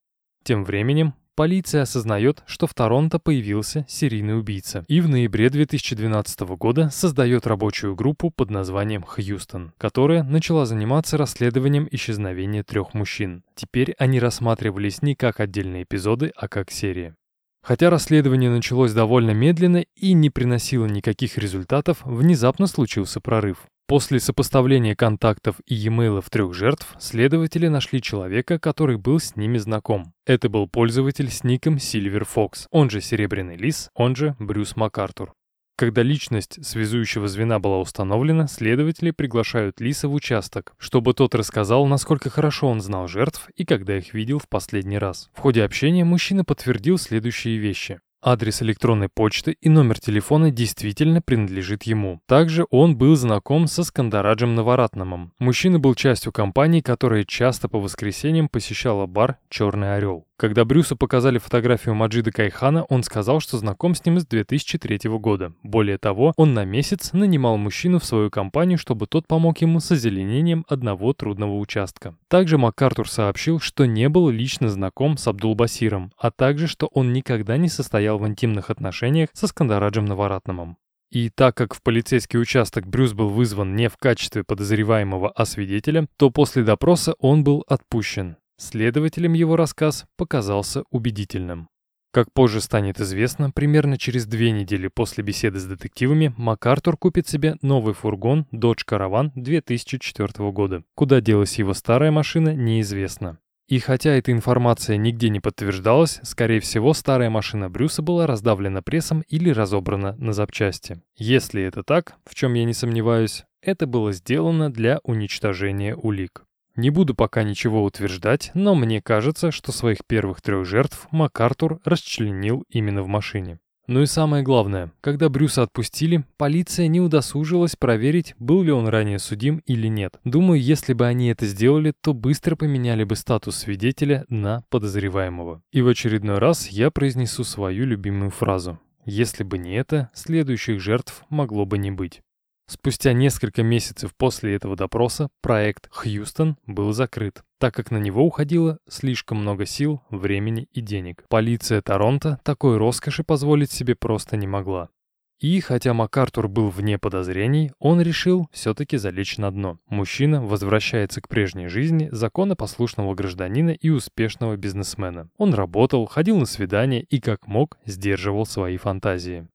Тем временем Полиция осознает, что в Торонто появился серийный убийца и в ноябре 2012 года создает рабочую группу под названием «Хьюстон», которая начала заниматься расследованием исчезновения трех мужчин. Теперь они рассматривались не как отдельные эпизоды, а как серия. Хотя расследование началось довольно медленно и не приносило никаких результатов, внезапно случился прорыв. После сопоставления контактов и e-mailов трех жертв, следователи нашли человека, который был с ними знаком. Это был пользователь с ником Silver Fox, он же Серебряный Лис, он же Брюс МакАртур. Когда личность связующего звена была установлена, следователи приглашают Лиса в участок, чтобы тот рассказал, насколько хорошо он знал жертв и когда их видел в последний раз. В ходе общения мужчина подтвердил следующие вещи. Адрес электронной почты и номер телефона действительно принадлежит ему. Также он был знаком со Скандараджем Наваратнамом. Мужчина был частью компании, которая часто по воскресеньям посещала бар «Черный орел». Когда Брюсу показали фотографию Маджида Кайхана, он сказал, что знаком с ним с 2003 года. Более того, он на месяц нанимал мужчину в свою компанию, чтобы тот помог ему с озеленением одного трудного участка. Также МакАртур сообщил, что не был лично знаком с Абдул-Басиром, а также, что он никогда не состоял в интимных отношениях со Скандараджем Наваратнамом. И так как в полицейский участок Брюс был вызван не в качестве подозреваемого, а свидетеля, то после допроса он был отпущен. Следователям его рассказ показался убедительным. Как позже станет известно, примерно через две недели после беседы с детективами МакАртур купит себе новый фургон Dodge Caravan 2004 года. Куда делась его старая машина, неизвестно. И хотя эта информация нигде не подтверждалась, скорее всего, старая машина Брюса была раздавлена прессом или разобрана на запчасти. Если это так, в чем я не сомневаюсь, это было сделано для уничтожения улик. Не буду пока ничего утверждать, но мне кажется, что своих первых трех жертв МакАртур расчленил именно в машине. Ну и самое главное, когда Брюса отпустили, полиция не удосужилась проверить, был ли он ранее судим или нет. Думаю, если бы они это сделали, то быстро поменяли бы статус свидетеля на подозреваемого. И в очередной раз я произнесу свою любимую фразу. Если бы не это, следующих жертв могло бы не быть. Спустя несколько месяцев после этого допроса проект «Хьюстон» был закрыт, так как на него уходило слишком много сил, времени и денег. Полиция Торонто такой роскоши позволить себе просто не могла. И хотя МакАртур был вне подозрений, он решил все-таки залечь на дно. Мужчина возвращается к прежней жизни законопослушного гражданина и успешного бизнесмена. Он работал, ходил на свидания и как мог сдерживал свои фантазии.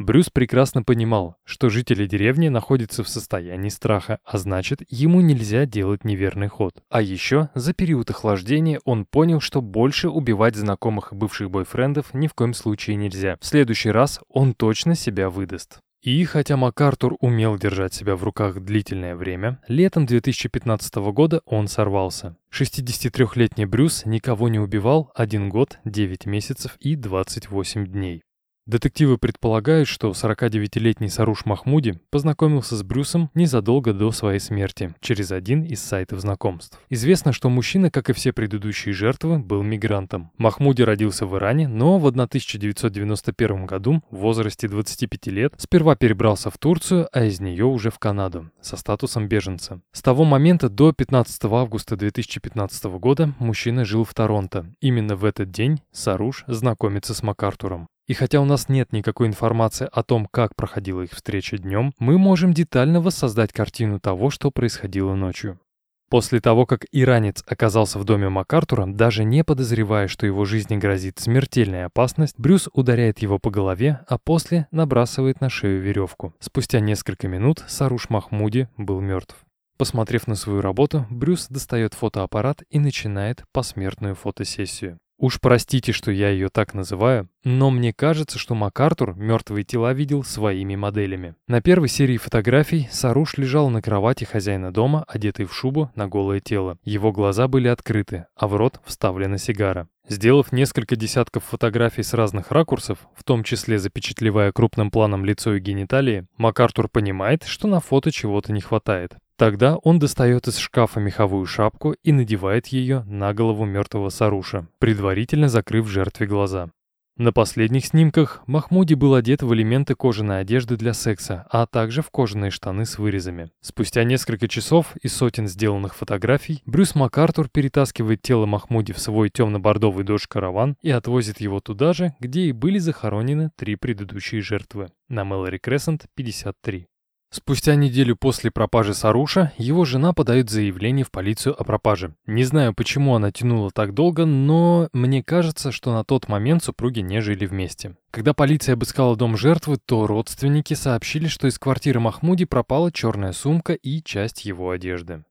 Брюс прекрасно понимал, что жители деревни находятся в состоянии страха, а значит, ему нельзя делать неверный ход. А еще, за период охлаждения он понял, что больше убивать знакомых и бывших бойфрендов ни в коем случае нельзя. В следующий раз он точно себя выдаст. И хотя МакАртур умел держать себя в руках длительное время, летом 2015 года он сорвался. 63-летний Брюс никого не убивал 1 год, 9 месяцев и 28 дней. Детективы предполагают, что 49-летний Саруш Махмуди познакомился с Брюсом незадолго до своей смерти, через один из сайтов знакомств. Известно, что мужчина, как и все предыдущие жертвы, был мигрантом. Махмуди родился в Иране, но в 1991 году, в возрасте 25 лет, сперва перебрался в Турцию, а из нее уже в Канаду, со статусом беженца. С того момента до 15 августа 2015 года мужчина жил в Торонто. Именно в этот день Саруш знакомится с МакАртуром. И хотя у нас нет никакой информации о том, как проходила их встреча днем, мы можем детально воссоздать картину того, что происходило ночью. После того, как иранец оказался в доме МакАртура, даже не подозревая, что его жизни грозит смертельная опасность, Брюс ударяет его по голове, а после набрасывает на шею веревку. Спустя несколько минут Саруш Махмуди был мертв. Посмотрев на свою работу, Брюс достает фотоаппарат и начинает посмертную фотосессию. Уж простите, что я ее так называю, но мне кажется, что МакАртур мертвые тела видел своими моделями. На первой серии фотографий Саруш лежал на кровати хозяина дома, одетый в шубу на голое тело. Его глаза были открыты, а в рот вставлена сигара. Сделав несколько десятков фотографий с разных ракурсов, в том числе запечатлевая крупным планом лицо и гениталии, МакАртур понимает, что на фото чего-то не хватает. Тогда он достает из шкафа меховую шапку и надевает ее на голову мертвого Саруша, предварительно закрыв жертве глаза. На последних снимках Махмуди был одет в элементы кожаной одежды для секса, а также в кожаные штаны с вырезами. Спустя несколько часов и сотен сделанных фотографий, Брюс МакАртур перетаскивает тело Махмуди в свой темно-бордовый дождь-караван и отвозит его туда же, где и были захоронены три предыдущие жертвы, на Мэлори Крессент 53. Спустя неделю после пропажи Саруша, его жена подает заявление в полицию о пропаже. Не знаю, почему она тянула так долго, но мне кажется, что на тот момент супруги не жили вместе. Когда полиция обыскала дом жертвы, то родственники сообщили, что из квартиры Махмуди пропала черная сумка и часть его одежды.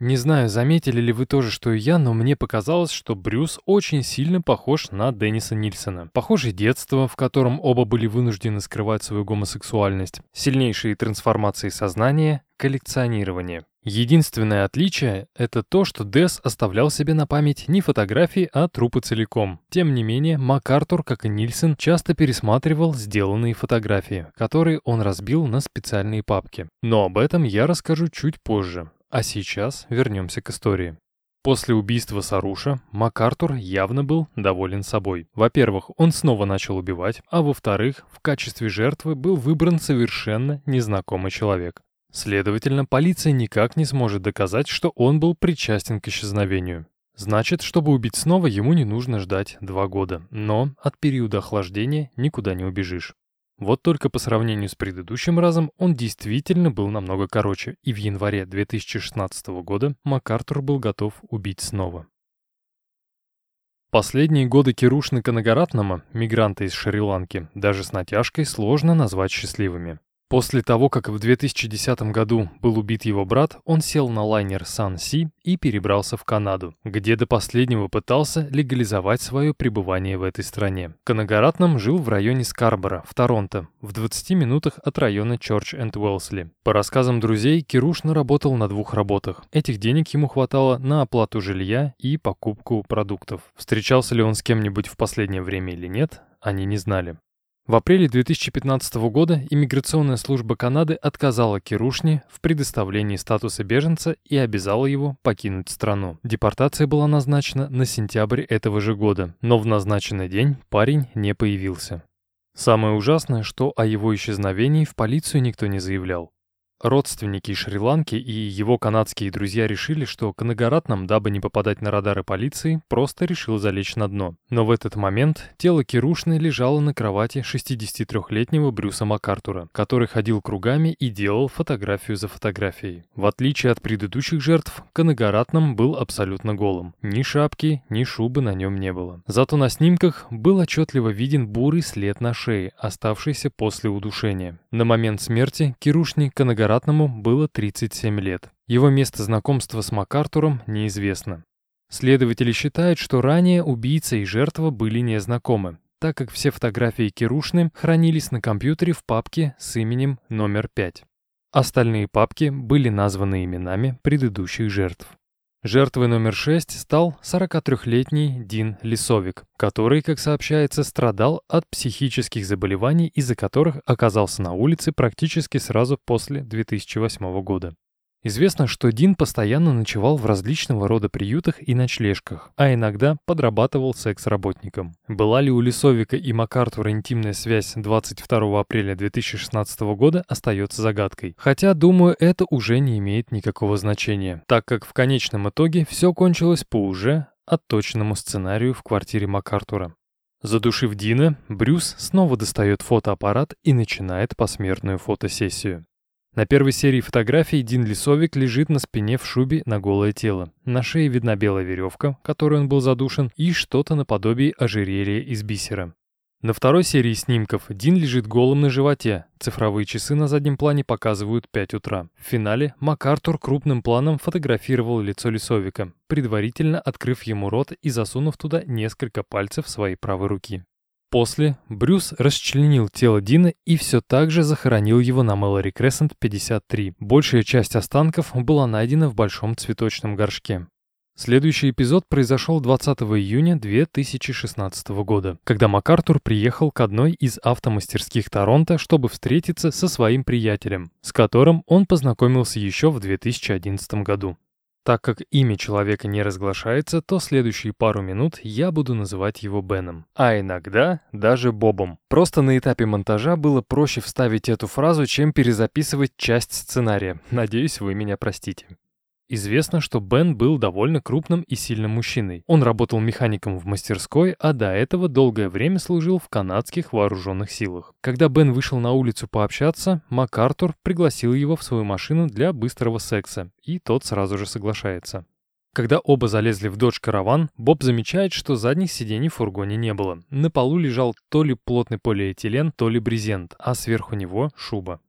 Не знаю, заметили ли вы тоже, что и я, но мне показалось, что Брюс очень сильно похож на Денниса Нильсона. Похожее детство, в котором оба были вынуждены скрывать свою гомосексуальность, сильнейшие трансформации сознания, коллекционирование. Единственное отличие — это то, что Дес оставлял себе на память не фотографии, а трупы целиком. Тем не менее, МакАртур, как и Нильсон, часто пересматривал сделанные фотографии, которые он разбил на специальные папки. Но об этом я расскажу чуть позже. А сейчас вернемся к истории. После убийства Саруша МакАртур явно был доволен собой. Во-первых, он снова начал убивать, а во-вторых, в качестве жертвы был выбран совершенно незнакомый человек. Следовательно, полиция никак не сможет доказать, что он был причастен к исчезновению. Значит, чтобы убить снова, ему не нужно ждать два года. Но от периода охлаждения никуда не убежишь. Вот только по сравнению с предыдущим разом он действительно был намного короче, и в январе 2016 года МакАртур был готов убить снова. Последние годы Кирушны Канагаратнама, мигранта из Шри-Ланки, даже с натяжкой сложно назвать счастливыми. После того, как в 2010 году был убит его брат, он сел на лайнер Сан-Си и перебрался в Канаду, где до последнего пытался легализовать свое пребывание в этой стране. Канагаратном жил в районе Скарбора, в Торонто, в 20 минутах от района Чорч энд Уэлсли. По рассказам друзей, Кирушна работал на двух работах. Этих денег ему хватало на оплату жилья и покупку продуктов. Встречался ли он с кем-нибудь в последнее время или нет, они не знали. В апреле 2015 года иммиграционная служба Канады отказала Кирушне в предоставлении статуса беженца и обязала его покинуть страну. Депортация была назначена на сентябрь этого же года, но в назначенный день парень не появился. Самое ужасное, что о его исчезновении в полицию никто не заявлял. Родственники Шри-Ланки и его канадские друзья решили, что Канагаратнам, дабы не попадать на радары полиции, просто решил залечь на дно. Но в этот момент тело Кирушны лежало на кровати 63-летнего Брюса МакАртура, который ходил кругами и делал фотографию за фотографией. В отличие от предыдущих жертв, Канагаратнам был абсолютно голым. Ни шапки, ни шубы на нем не было. Зато на снимках был отчетливо виден бурый след на шее, оставшийся после удушения. На момент смерти Кирушни Канагаратнам Ратному было 37 лет. Его место знакомства с МакАртуром неизвестно. Следователи считают, что ранее убийца и жертва были незнакомы, так как все фотографии Кирушны хранились на компьютере в папке с именем номер 5. Остальные папки были названы именами предыдущих жертв. Жертвой номер 6 стал 43-летний Дин Лисовик, который, как сообщается, страдал от психических заболеваний, из-за которых оказался на улице практически сразу после 2008 года. Известно, что Дин постоянно ночевал в различного рода приютах и ночлежках, а иногда подрабатывал секс-работником. Была ли у Лисовика и МакАртура интимная связь 22 апреля 2016 года, остается загадкой. Хотя, думаю, это уже не имеет никакого значения, так как в конечном итоге все кончилось по уже отточенному сценарию в квартире МакАртура. Задушив Дина, Брюс снова достает фотоаппарат и начинает посмертную фотосессию. На первой серии фотографий Дин Лисовик лежит на спине в шубе на голое тело. На шее видна белая веревка, которой он был задушен, и что-то наподобие ожерелья из бисера. На второй серии снимков Дин лежит голым на животе. Цифровые часы на заднем плане показывают 5 утра. В финале МакАртур крупным планом фотографировал лицо Лисовика, предварительно открыв ему рот и засунув туда несколько пальцев своей правой руки. После Брюс расчленил тело Дина и все так же захоронил его на Мэлори Крессент 53. Большая часть останков была найдена в большом цветочном горшке. Следующий эпизод произошел 20 июня 2016 года, когда МакАртур приехал к одной из автомастерских Торонто, чтобы встретиться со своим приятелем, с которым он познакомился еще в 2011 году. Так как имя человека не разглашается, то следующие пару минут я буду называть его Беном. А иногда даже Бобом. Просто на этапе монтажа было проще вставить эту фразу, чем перезаписывать часть сценария. Надеюсь, вы меня простите. Известно, что Бен был довольно крупным и сильным мужчиной. Он работал механиком в мастерской, а до этого долгое время служил в канадских вооруженных силах. Когда Бен вышел на улицу пообщаться, МакАртур пригласил его в свою машину для быстрого секса, и тот сразу же соглашается. Когда оба залезли в додж-караван, Боб замечает, что задних сидений в фургоне не было. На полу лежал то ли плотный полиэтилен, то ли брезент, а сверху него шуба.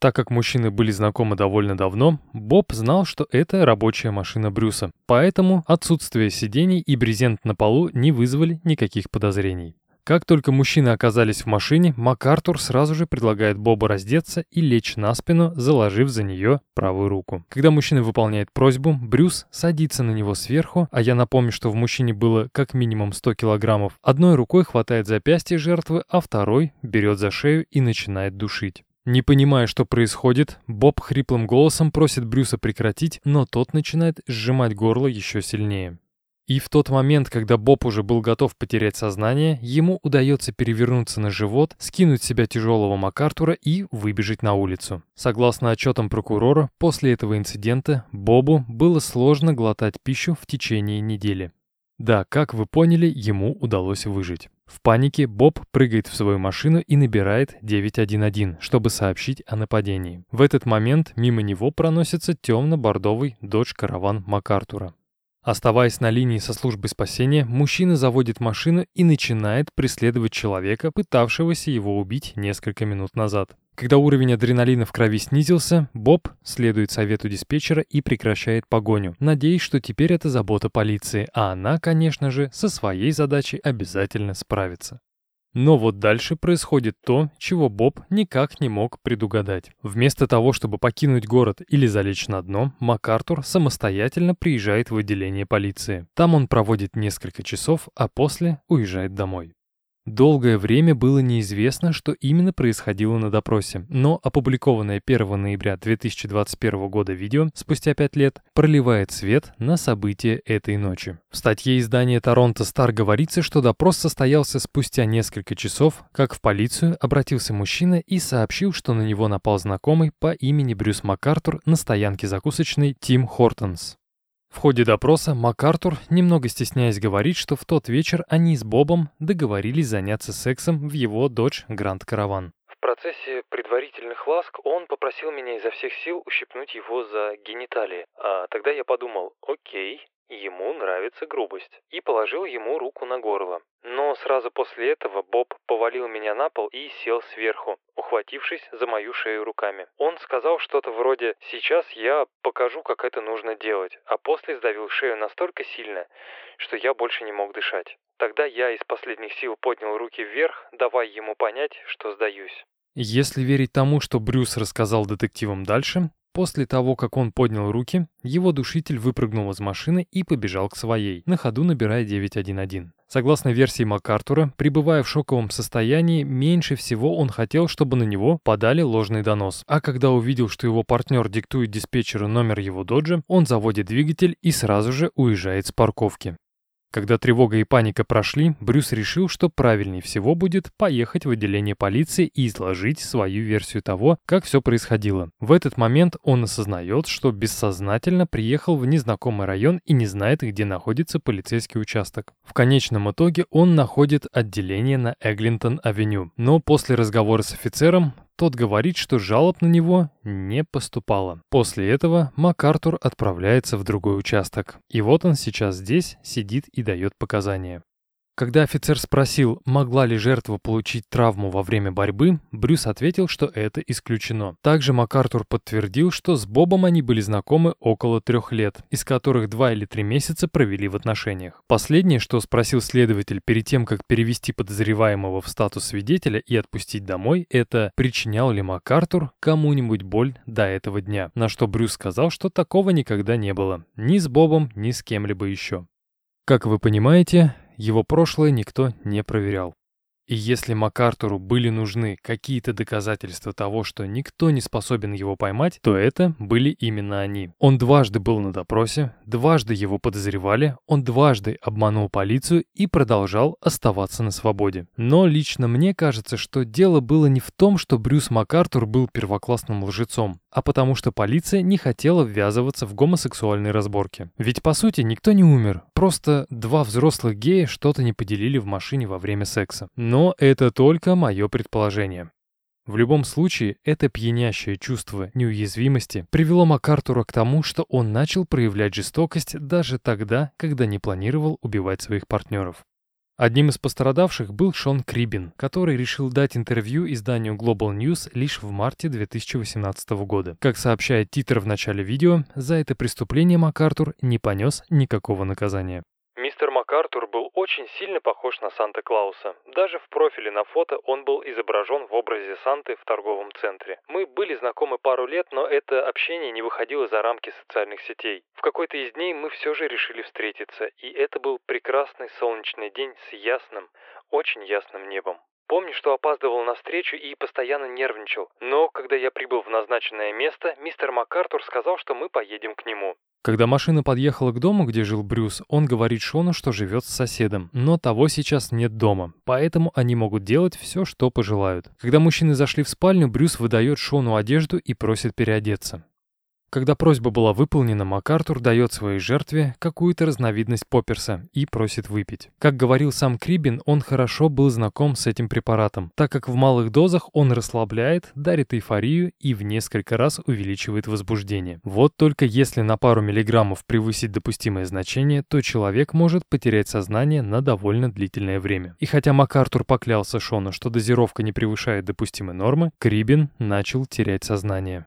Так как мужчины были знакомы довольно давно, Боб знал, что это рабочая машина Брюса, поэтому отсутствие сидений и брезент на полу не вызвали никаких подозрений. Как только мужчины оказались в машине, МакАртур сразу же предлагает Бобу раздеться и лечь на спину, заложив за нее правую руку. Когда мужчина выполняет просьбу, Брюс садится на него сверху, а я напомню, что в мужчине было как минимум 100 килограммов. Одной рукой хватает запястье жертвы, а второй берет за шею и начинает душить. Не понимая, что происходит, Боб хриплым голосом просит Брюса прекратить, но тот начинает сжимать горло еще сильнее. И в тот момент, когда Боб уже был готов потерять сознание, ему удается перевернуться на живот, скинуть себя тяжелого МакАртура и выбежать на улицу. Согласно отчетам прокурора, после этого инцидента Бобу было сложно глотать пищу в течение недели. Да, как вы поняли, ему удалось выжить. В панике Боб прыгает в свою машину и набирает 911, чтобы сообщить о нападении. В этот момент мимо него проносится темно-бордовый Dodge Caravan МакАртура. Оставаясь на линии со службой спасения, мужчина заводит машину и начинает преследовать человека, пытавшегося его убить несколько минут назад. Когда уровень адреналина в крови снизился, Боб следует совету диспетчера и прекращает погоню, надеясь, что теперь это забота полиции, а она, конечно же, со своей задачей обязательно справится. Но вот дальше происходит то, чего Боб никак не мог предугадать. Вместо того, чтобы покинуть город или залечь на дно, МакАртур самостоятельно приезжает в отделение полиции. Там он проводит несколько часов, а после уезжает домой. Долгое время было неизвестно, что именно происходило на допросе, но опубликованное 1 ноября 2021 года видео спустя 5 лет проливает свет на события этой ночи. В статье издания «Торонто Стар» говорится, что допрос состоялся спустя несколько часов, как в полицию обратился мужчина и сообщил, что на него напал знакомый по имени Брюс МакАртур на стоянке закусочной Тим Хортонс. В ходе допроса МакАртур, немного стесняясь, говорит, что в тот вечер они с Бобом договорились заняться сексом в его дочь Гранд Караван. В процессе предварительных ласк он попросил меня изо всех сил ущипнуть его за гениталии. А тогда я подумал, окей, ему нравится грубость, и положил ему руку на горло. Но сразу после этого Боб повалил меня на пол и сел сверху, ухватившись за мою шею руками. Он сказал что-то вроде «сейчас я покажу, как это нужно делать», а после сдавил шею настолько сильно, что я больше не мог дышать. Тогда я из последних сил поднял руки вверх, давая ему понять, что сдаюсь. Если верить тому, что Брюс рассказал детективам дальше, После того, как он поднял руки, его душитель выпрыгнул из машины и побежал к своей, на ходу набирая 911. Согласно версии МакАртура, пребывая в шоковом состоянии, меньше всего он хотел, чтобы на него подали ложный донос. А когда увидел, что его партнер диктует диспетчеру номер его доджа, он заводит двигатель и сразу же уезжает с парковки. Когда тревога и паника прошли, Брюс решил, что правильнее всего будет поехать в отделение полиции и изложить свою версию того, как все происходило. В этот момент он осознает, что бессознательно приехал в незнакомый район и не знает, где находится полицейский участок. В конечном итоге он находит отделение на Эглинтон-авеню, но после разговора с офицером тот говорит, что жалоб на него не поступало. После этого МакАртур отправляется в другой участок. И вот он сейчас здесь сидит и дает показания. Когда офицер спросил, могла ли жертва получить травму во время борьбы, Брюс ответил, что это исключено. Также МакАртур подтвердил, что с Бобом они были знакомы около трех лет, из которых два или три месяца провели в отношениях. Последнее, что спросил следователь перед тем, как перевести подозреваемого в статус свидетеля и отпустить домой, это причинял ли МакАртур кому-нибудь боль до этого дня, на что Брюс сказал, что такого никогда не было, ни с Бобом, ни с кем-либо еще. Как вы понимаете, его прошлое никто не проверял. И если МакАртуру были нужны какие-то доказательства того, что никто не способен его поймать, то это были именно они. Он дважды был на допросе, дважды его подозревали, он дважды обманул полицию и продолжал оставаться на свободе. Но лично мне кажется, что дело было не в том, что Брюс МакАртур был первоклассным лжецом, а потому что полиция не хотела ввязываться в гомосексуальные разборки. Ведь по сути никто не умер, просто два взрослых гея что-то не поделили в машине во время секса. Но но это только мое предположение. В любом случае, это пьянящее чувство неуязвимости привело МакАртура к тому, что он начал проявлять жестокость даже тогда, когда не планировал убивать своих партнеров. Одним из пострадавших был Шон Крибин, который решил дать интервью изданию Global News лишь в марте 2018 года. Как сообщает титр в начале видео, за это преступление МакАртур не понес никакого наказания. МакАртур был очень сильно похож на Санта-Клауса. Даже в профиле на фото он был изображен в образе Санты в торговом центре. Мы были знакомы пару лет, но это общение не выходило за рамки социальных сетей. В какой-то из дней мы все же решили встретиться, и это был прекрасный солнечный день с ясным, очень ясным небом. Помню, что опаздывал на встречу и постоянно нервничал. Но когда я прибыл в назначенное место, мистер МакАртур сказал, что мы поедем к нему. Когда машина подъехала к дому, где жил Брюс, он говорит Шону, что живет с соседом, но того сейчас нет дома, поэтому они могут делать все, что пожелают. Когда мужчины зашли в спальню, Брюс выдает Шону одежду и просит переодеться. Когда просьба была выполнена, МакАртур дает своей жертве какую-то разновидность попперса и просит выпить. Как говорил сам Крибин, он хорошо был знаком с этим препаратом, так как в малых дозах он расслабляет, дарит эйфорию и в несколько раз увеличивает возбуждение. Вот только если на пару миллиграммов превысить допустимое значение, то человек может потерять сознание на довольно длительное время. И хотя МакАртур поклялся Шону, что дозировка не превышает допустимой нормы, Крибин начал терять сознание.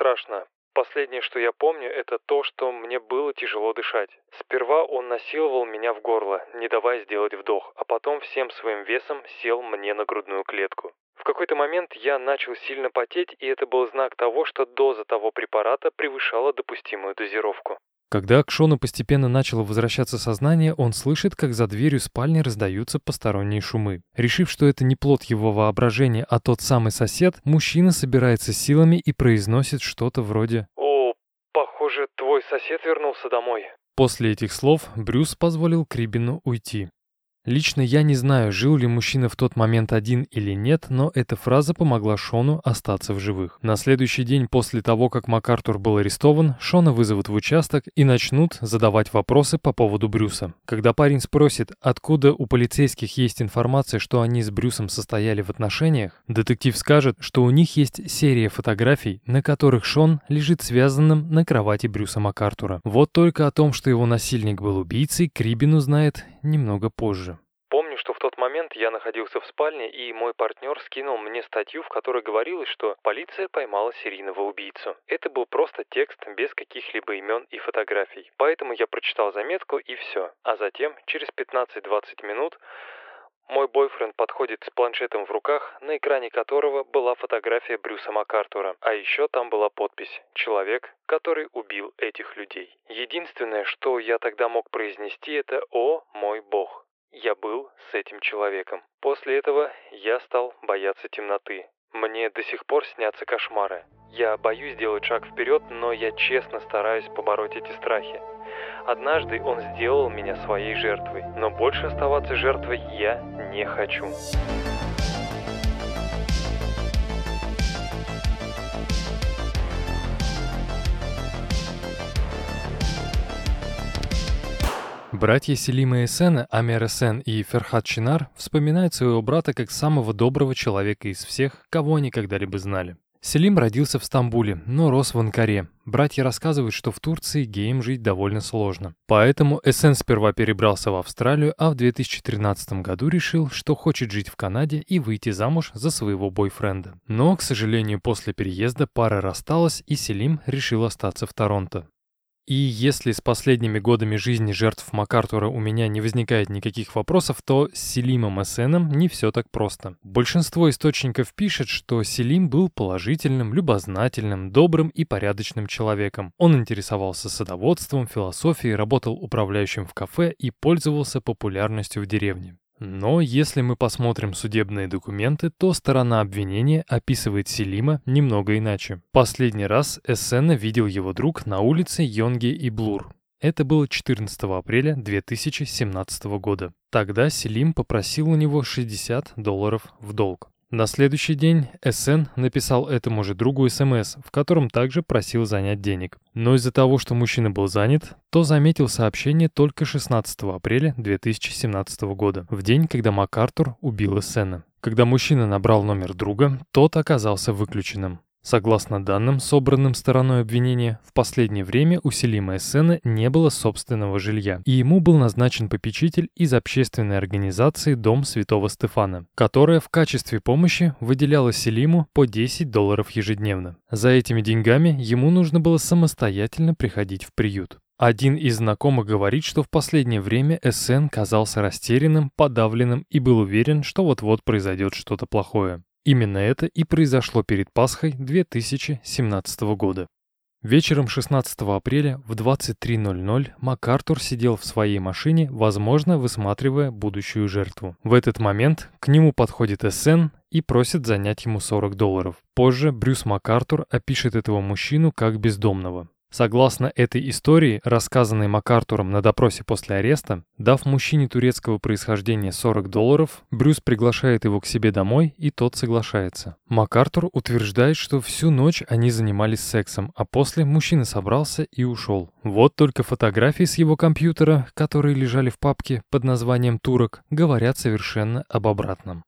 Страшно. Последнее, что я помню, это то, что мне было тяжело дышать. Сперва он насиловал меня в горло, не давая сделать вдох, а потом всем своим весом сел мне на грудную клетку. В какой-то момент я начал сильно потеть, и это был знак того, что доза того препарата превышала допустимую дозировку. Когда к Шону постепенно начало возвращаться сознание, он слышит, как за дверью спальни раздаются посторонние шумы. Решив, что это не плод его воображения, а тот самый сосед, мужчина собирается силами и произносит что-то вроде «О, похоже, твой сосед вернулся домой». После этих слов Брюс позволил Крибину уйти. Лично я не знаю, жил ли мужчина в тот момент один или нет, но эта фраза помогла Шону остаться в живых. На следующий день после того, как МакАртур был арестован, Шона вызовут в участок и начнут задавать вопросы по поводу Брюса. Когда парень спросит, откуда у полицейских есть информация, что они с Брюсом состояли в отношениях, детектив скажет, что у них есть серия фотографий, на которых Шон лежит связанным на кровати Брюса МакАртура. Вот только о том, что его насильник был убийцей, Крибин узнает немного позже. Помню, что в тот момент я находился в спальне, и мой партнер скинул мне статью, в которой говорилось, что полиция поймала серийного убийцу. Это был просто текст без каких-либо имен и фотографий. Поэтому я прочитал заметку и все. А затем, через 15-20 минут, мой бойфренд подходит с планшетом в руках, на экране которого была фотография Брюса МакАртура. А еще там была подпись «Человек, который убил этих людей». Единственное, что я тогда мог произнести, это «О, мой бог». Я был с этим человеком. После этого я стал бояться темноты. Мне до сих пор снятся кошмары. Я боюсь сделать шаг вперед, но я честно стараюсь побороть эти страхи. Однажды он сделал меня своей жертвой, но больше оставаться жертвой я не хочу. Братья Селима Эсена, Амер Эсен и Ферхат Чинар вспоминают своего брата как самого доброго человека из всех, кого они когда-либо знали. Селим родился в Стамбуле, но рос в Анкаре. Братья рассказывают, что в Турции геям жить довольно сложно. Поэтому Эсен сперва перебрался в Австралию, а в 2013 году решил, что хочет жить в Канаде и выйти замуж за своего бойфренда. Но, к сожалению, после переезда пара рассталась, и Селим решил остаться в Торонто. И если с последними годами жизни жертв МакАртура у меня не возникает никаких вопросов, то с Селимом Эссеном не все так просто. Большинство источников пишет, что Селим был положительным, любознательным, добрым и порядочным человеком. Он интересовался садоводством, философией, работал управляющим в кафе и пользовался популярностью в деревне. Но если мы посмотрим судебные документы, то сторона обвинения описывает Селима немного иначе. Последний раз Эссена видел его друг на улице Йонги и Блур. Это было 14 апреля 2017 года. Тогда Селим попросил у него 60 долларов в долг. На следующий день СН написал этому же другу СМС, в котором также просил занять денег. Но из-за того, что мужчина был занят, то заметил сообщение только 16 апреля 2017 года, в день, когда МакАртур убил Эссена. Когда мужчина набрал номер друга, тот оказался выключенным. Согласно данным, собранным стороной обвинения, в последнее время у Селима Эссена не было собственного жилья, и ему был назначен попечитель из общественной организации «Дом Святого Стефана», которая в качестве помощи выделяла Селиму по 10 долларов ежедневно. За этими деньгами ему нужно было самостоятельно приходить в приют. Один из знакомых говорит, что в последнее время СН казался растерянным, подавленным и был уверен, что вот-вот произойдет что-то плохое. Именно это и произошло перед Пасхой 2017 года. Вечером 16 апреля в 23.00 МакАртур сидел в своей машине, возможно, высматривая будущую жертву. В этот момент к нему подходит СН и просит занять ему 40 долларов. Позже Брюс МакАртур опишет этого мужчину как бездомного. Согласно этой истории, рассказанной МакАртуром на допросе после ареста, дав мужчине турецкого происхождения 40 долларов, Брюс приглашает его к себе домой, и тот соглашается. МакАртур утверждает, что всю ночь они занимались сексом, а после мужчина собрался и ушел. Вот только фотографии с его компьютера, которые лежали в папке под названием «Турок», говорят совершенно об обратном.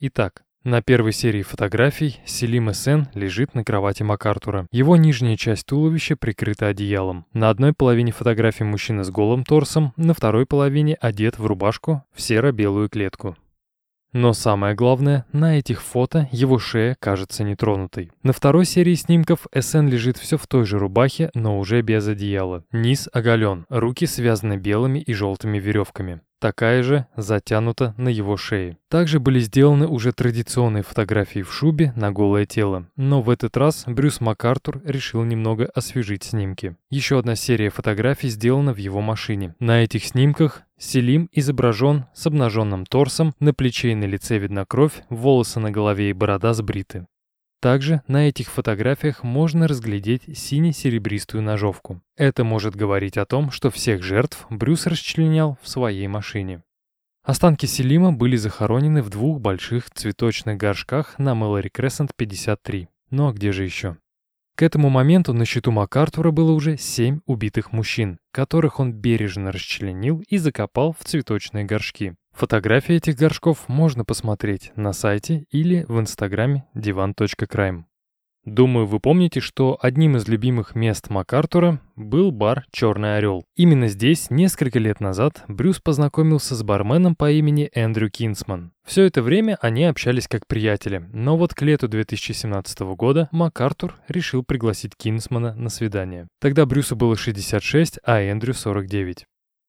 Итак, на первой серии фотографий Селим Эсен лежит на кровати МакАртура. Его нижняя часть туловища прикрыта одеялом. На одной половине фотографии мужчина с голым торсом, на второй половине одет в рубашку в серо-белую клетку. Но самое главное, на этих фото его шея кажется нетронутой. На второй серии снимков СН лежит все в той же рубахе, но уже без одеяла. Низ оголен, руки связаны белыми и желтыми веревками такая же затянута на его шее. Также были сделаны уже традиционные фотографии в шубе на голое тело, но в этот раз Брюс МакАртур решил немного освежить снимки. Еще одна серия фотографий сделана в его машине. На этих снимках Селим изображен с обнаженным торсом, на плече и на лице видна кровь, волосы на голове и борода сбриты. Также на этих фотографиях можно разглядеть сине-серебристую ножовку. Это может говорить о том, что всех жертв Брюс расчленял в своей машине. Останки Селима были захоронены в двух больших цветочных горшках на Мэлори Крессент 53. Ну а где же еще? К этому моменту на счету МакАртура было уже семь убитых мужчин, которых он бережно расчленил и закопал в цветочные горшки. Фотографии этих горшков можно посмотреть на сайте или в инстаграме divan.crime. Думаю, вы помните, что одним из любимых мест МакАртура был бар «Черный орел». Именно здесь несколько лет назад Брюс познакомился с барменом по имени Эндрю Кинсман. Все это время они общались как приятели, но вот к лету 2017 года МакАртур решил пригласить Кинсмана на свидание. Тогда Брюсу было 66, а Эндрю 49.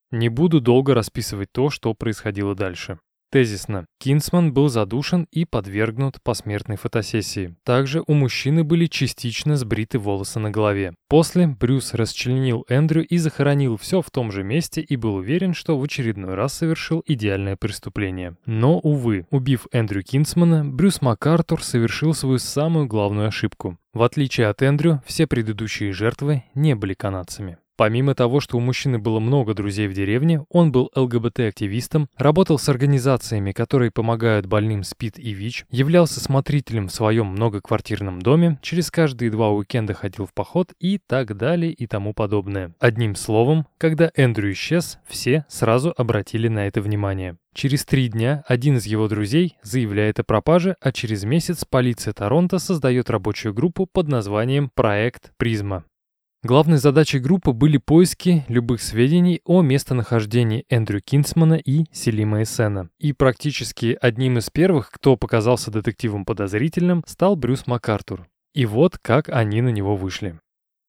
Не буду долго расписывать то, что происходило дальше. Тезисно. Кинсман был задушен и подвергнут посмертной фотосессии. Также у мужчины были частично сбриты волосы на голове. После Брюс расчленил Эндрю и захоронил все в том же месте и был уверен, что в очередной раз совершил идеальное преступление. Но, увы, убив Эндрю Кинсмана, Брюс МакАртур совершил свою самую главную ошибку. В отличие от Эндрю, все предыдущие жертвы не были канадцами. Помимо того, что у мужчины было много друзей в деревне, он был ЛГБТ-активистом, работал с организациями, которые помогают больным СПИД и ВИЧ, являлся смотрителем в своем многоквартирном доме, через каждые два уикенда ходил в поход и так далее и тому подобное. Одним словом, когда Эндрю исчез, все сразу обратили на это внимание. Через три дня один из его друзей заявляет о пропаже, а через месяц полиция Торонто создает рабочую группу под названием «Проект Призма». Главной задачей группы были поиски любых сведений о местонахождении Эндрю Кинсмана и Селима Эссена. И практически одним из первых, кто показался детективом подозрительным, стал Брюс МакАртур. И вот как они на него вышли.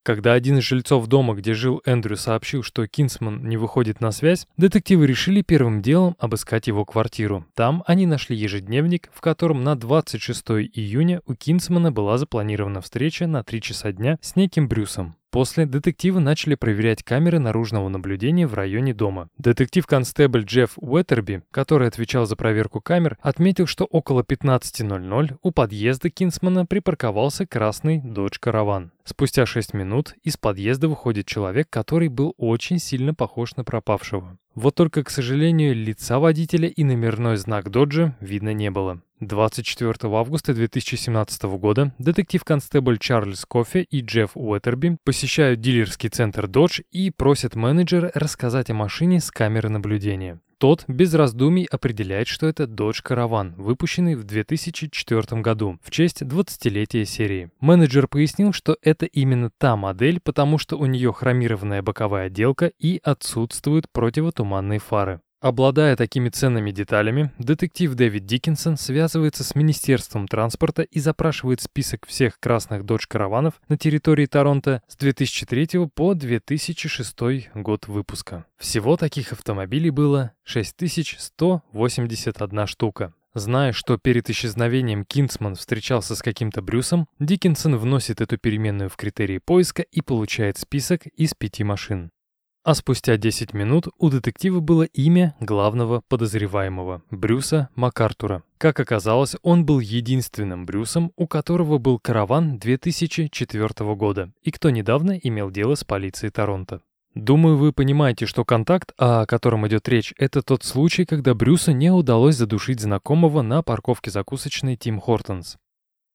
Когда один из жильцов дома, где жил Эндрю, сообщил, что Кинсман не выходит на связь, детективы решили первым делом обыскать его квартиру. Там они нашли ежедневник, в котором на 26 июня у Кинсмана была запланирована встреча на 3 часа дня с неким Брюсом. После детективы начали проверять камеры наружного наблюдения в районе дома. Детектив-констебль Джефф Уэттерби, который отвечал за проверку камер, отметил, что около 15.00 у подъезда Кинсмана припарковался красный Dodge Caravan. Спустя 6 минут из подъезда выходит человек, который был очень сильно похож на пропавшего. Вот только, к сожалению, лица водителя и номерной знак Доджа видно не было. 24 августа 2017 года детектив-констебль Чарльз Кофе и Джефф Уэттерби посещают дилерский центр Dodge и просят менеджера рассказать о машине с камеры наблюдения. Тот без раздумий определяет, что это Dodge Caravan, выпущенный в 2004 году в честь 20-летия серии. Менеджер пояснил, что это именно та модель, потому что у нее хромированная боковая отделка и отсутствуют противотуманные фары. Обладая такими ценными деталями, детектив Дэвид Диккенсон связывается с Министерством транспорта и запрашивает список всех красных додж-караванов на территории Торонто с 2003 по 2006 год выпуска. Всего таких автомобилей было 6181 штука. Зная, что перед исчезновением Кинсман встречался с каким-то Брюсом, Диккенсон вносит эту переменную в критерии поиска и получает список из пяти машин. А спустя 10 минут у детектива было имя главного подозреваемого – Брюса МакАртура. Как оказалось, он был единственным Брюсом, у которого был караван 2004 года, и кто недавно имел дело с полицией Торонто. Думаю, вы понимаете, что контакт, о котором идет речь, это тот случай, когда Брюсу не удалось задушить знакомого на парковке закусочной Тим Хортонс.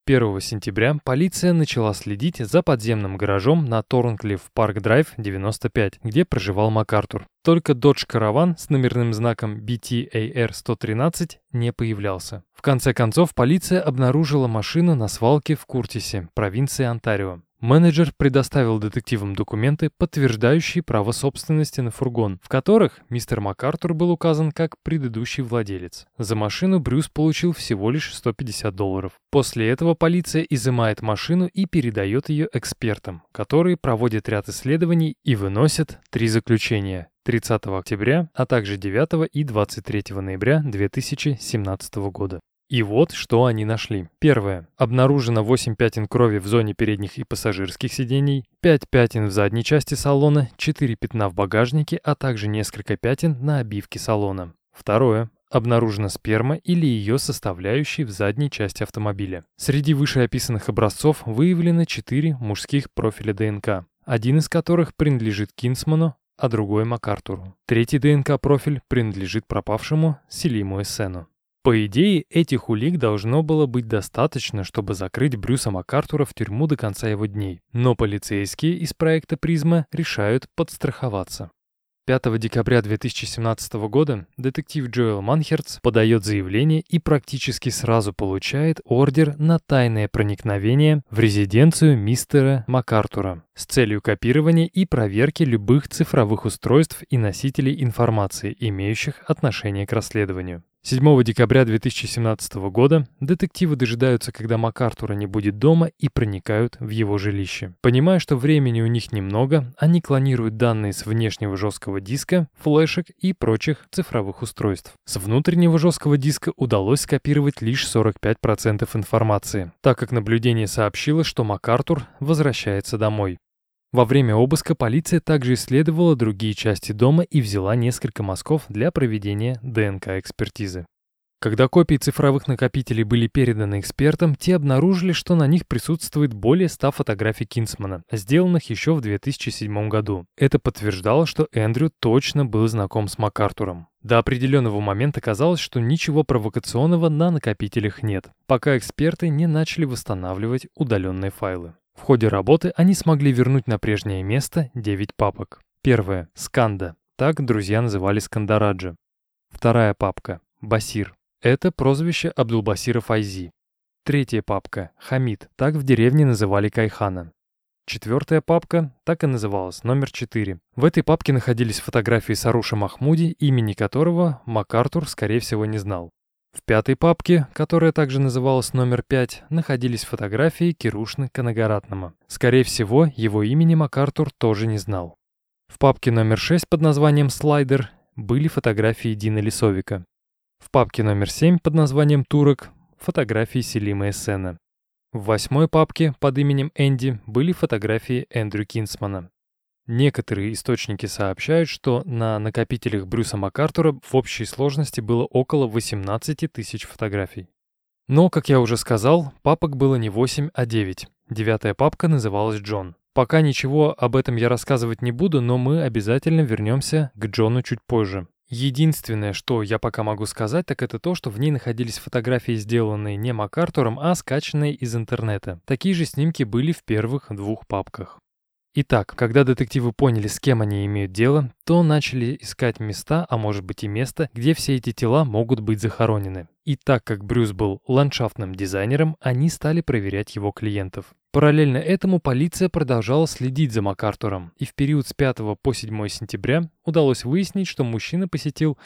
1 сентября полиция начала следить за подземным гаражом на Торнклифф Парк Драйв 95, где проживал МакАртур. Только Dodge Caravan с номерным знаком BTAR-113 не появлялся. В конце концов, полиция обнаружила машину на свалке в Куртисе, провинции Онтарио. Менеджер предоставил детективам документы, подтверждающие право собственности на фургон, в которых мистер МакАртур был указан как предыдущий владелец. За машину Брюс получил всего лишь 150 долларов. После этого полиция изымает машину и передает ее экспертам, которые проводят ряд исследований и выносят три заключения. 30 октября, а также 9 и 23 ноября 2017 года. И вот, что они нашли. Первое. Обнаружено 8 пятен крови в зоне передних и пассажирских сидений, 5 пятен в задней части салона, 4 пятна в багажнике, а также несколько пятен на обивке салона. Второе. Обнаружена сперма или ее составляющие в задней части автомобиля. Среди вышеописанных образцов выявлено 4 мужских профиля ДНК, один из которых принадлежит Кинсману, а другой МакАртуру. Третий ДНК-профиль принадлежит пропавшему Селиму Эссену. По идее, этих улик должно было быть достаточно, чтобы закрыть Брюса МакАртура в тюрьму до конца его дней. Но полицейские из проекта «Призма» решают подстраховаться. 5 декабря 2017 года детектив Джоэл Манхерц подает заявление и практически сразу получает ордер на тайное проникновение в резиденцию мистера МакАртура с целью копирования и проверки любых цифровых устройств и носителей информации, имеющих отношение к расследованию. 7 декабря 2017 года детективы дожидаются, когда МакАртура не будет дома и проникают в его жилище. Понимая, что времени у них немного, они клонируют данные с внешнего жесткого диска, флешек и прочих цифровых устройств. С внутреннего жесткого диска удалось скопировать лишь 45% информации, так как наблюдение сообщило, что МакАртур возвращается домой. Во время обыска полиция также исследовала другие части дома и взяла несколько мазков для проведения ДНК-экспертизы. Когда копии цифровых накопителей были переданы экспертам, те обнаружили, что на них присутствует более 100 фотографий Кинсмана, сделанных еще в 2007 году. Это подтверждало, что Эндрю точно был знаком с МакАртуром. До определенного момента казалось, что ничего провокационного на накопителях нет, пока эксперты не начали восстанавливать удаленные файлы. В ходе работы они смогли вернуть на прежнее место 9 папок. Первая – Сканда. Так друзья называли Скандараджа. Вторая папка – Басир. Это прозвище Абдулбасира Файзи. Третья папка – Хамид. Так в деревне называли Кайхана. Четвертая папка так и называлась, номер 4. В этой папке находились фотографии Саруша Махмуди, имени которого МакАртур, скорее всего, не знал. В пятой папке, которая также называлась номер 5, находились фотографии Кирушны Канагаратнама. Скорее всего, его имени МакАртур тоже не знал. В папке номер 6 под названием «Слайдер» были фотографии Дина Лисовика. В папке номер 7 под названием «Турок» фотографии Селима Эссена. В восьмой папке под именем Энди были фотографии Эндрю Кинсмана. Некоторые источники сообщают, что на накопителях Брюса МакАртура в общей сложности было около 18 тысяч фотографий. Но, как я уже сказал, папок было не 8, а 9. Девятая папка называлась Джон. Пока ничего об этом я рассказывать не буду, но мы обязательно вернемся к Джону чуть позже. Единственное, что я пока могу сказать, так это то, что в ней находились фотографии, сделанные не МакАртуром, а скачанные из интернета. Такие же снимки были в первых двух папках. Итак, когда детективы поняли, с кем они имеют дело, то начали искать места, а может быть и место, где все эти тела могут быть захоронены. И так как Брюс был ландшафтным дизайнером, они стали проверять его клиентов. Параллельно этому полиция продолжала следить за МакАртуром, и в период с 5 по 7 сентября удалось выяснить, что мужчина посетил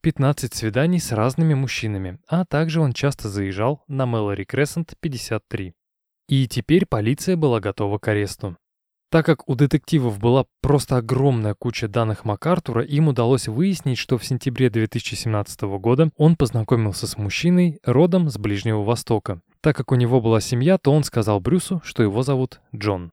15 свиданий с разными мужчинами, а также он часто заезжал на Мэлори Крессент 53. И теперь полиция была готова к аресту. Так как у детективов была просто огромная куча данных МакАртура, им удалось выяснить, что в сентябре 2017 года он познакомился с мужчиной родом с Ближнего Востока. Так как у него была семья, то он сказал Брюсу, что его зовут Джон.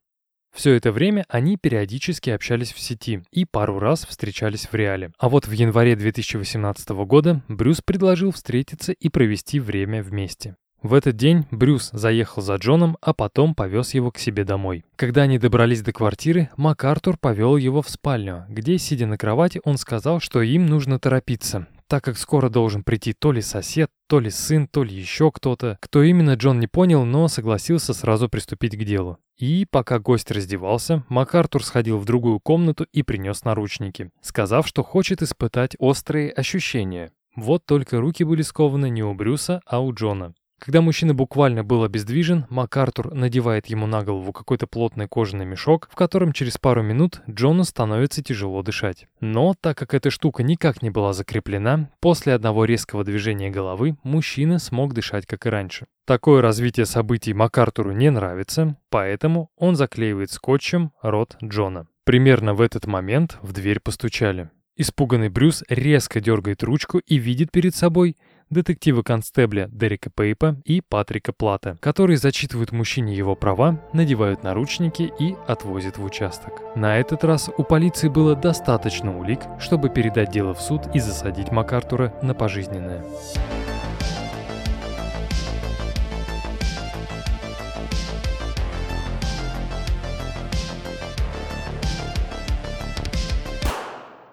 Все это время они периодически общались в сети и пару раз встречались в реале. А вот в январе 2018 года Брюс предложил встретиться и провести время вместе. В этот день Брюс заехал за Джоном, а потом повез его к себе домой. Когда они добрались до квартиры, МакАртур повел его в спальню, где, сидя на кровати, он сказал, что им нужно торопиться, так как скоро должен прийти то ли сосед, то ли сын, то ли еще кто-то. Кто именно, Джон не понял, но согласился сразу приступить к делу. И пока гость раздевался, МакАртур сходил в другую комнату и принес наручники, сказав, что хочет испытать острые ощущения. Вот только руки были скованы не у Брюса, а у Джона. Когда мужчина буквально был обездвижен, МакАртур надевает ему на голову какой-то плотный кожаный мешок, в котором через пару минут Джону становится тяжело дышать. Но, так как эта штука никак не была закреплена, после одного резкого движения головы мужчина смог дышать как и раньше. Такое развитие событий МакАртуру не нравится, поэтому он заклеивает скотчем рот Джона. Примерно в этот момент в дверь постучали. Испуганный Брюс резко дергает ручку и видит перед собой детектива-констебля Дерека Пейпа и Патрика Плата, которые зачитывают мужчине его права, надевают наручники и отвозят в участок. На этот раз у полиции было достаточно улик, чтобы передать дело в суд и засадить МакАртура на пожизненное.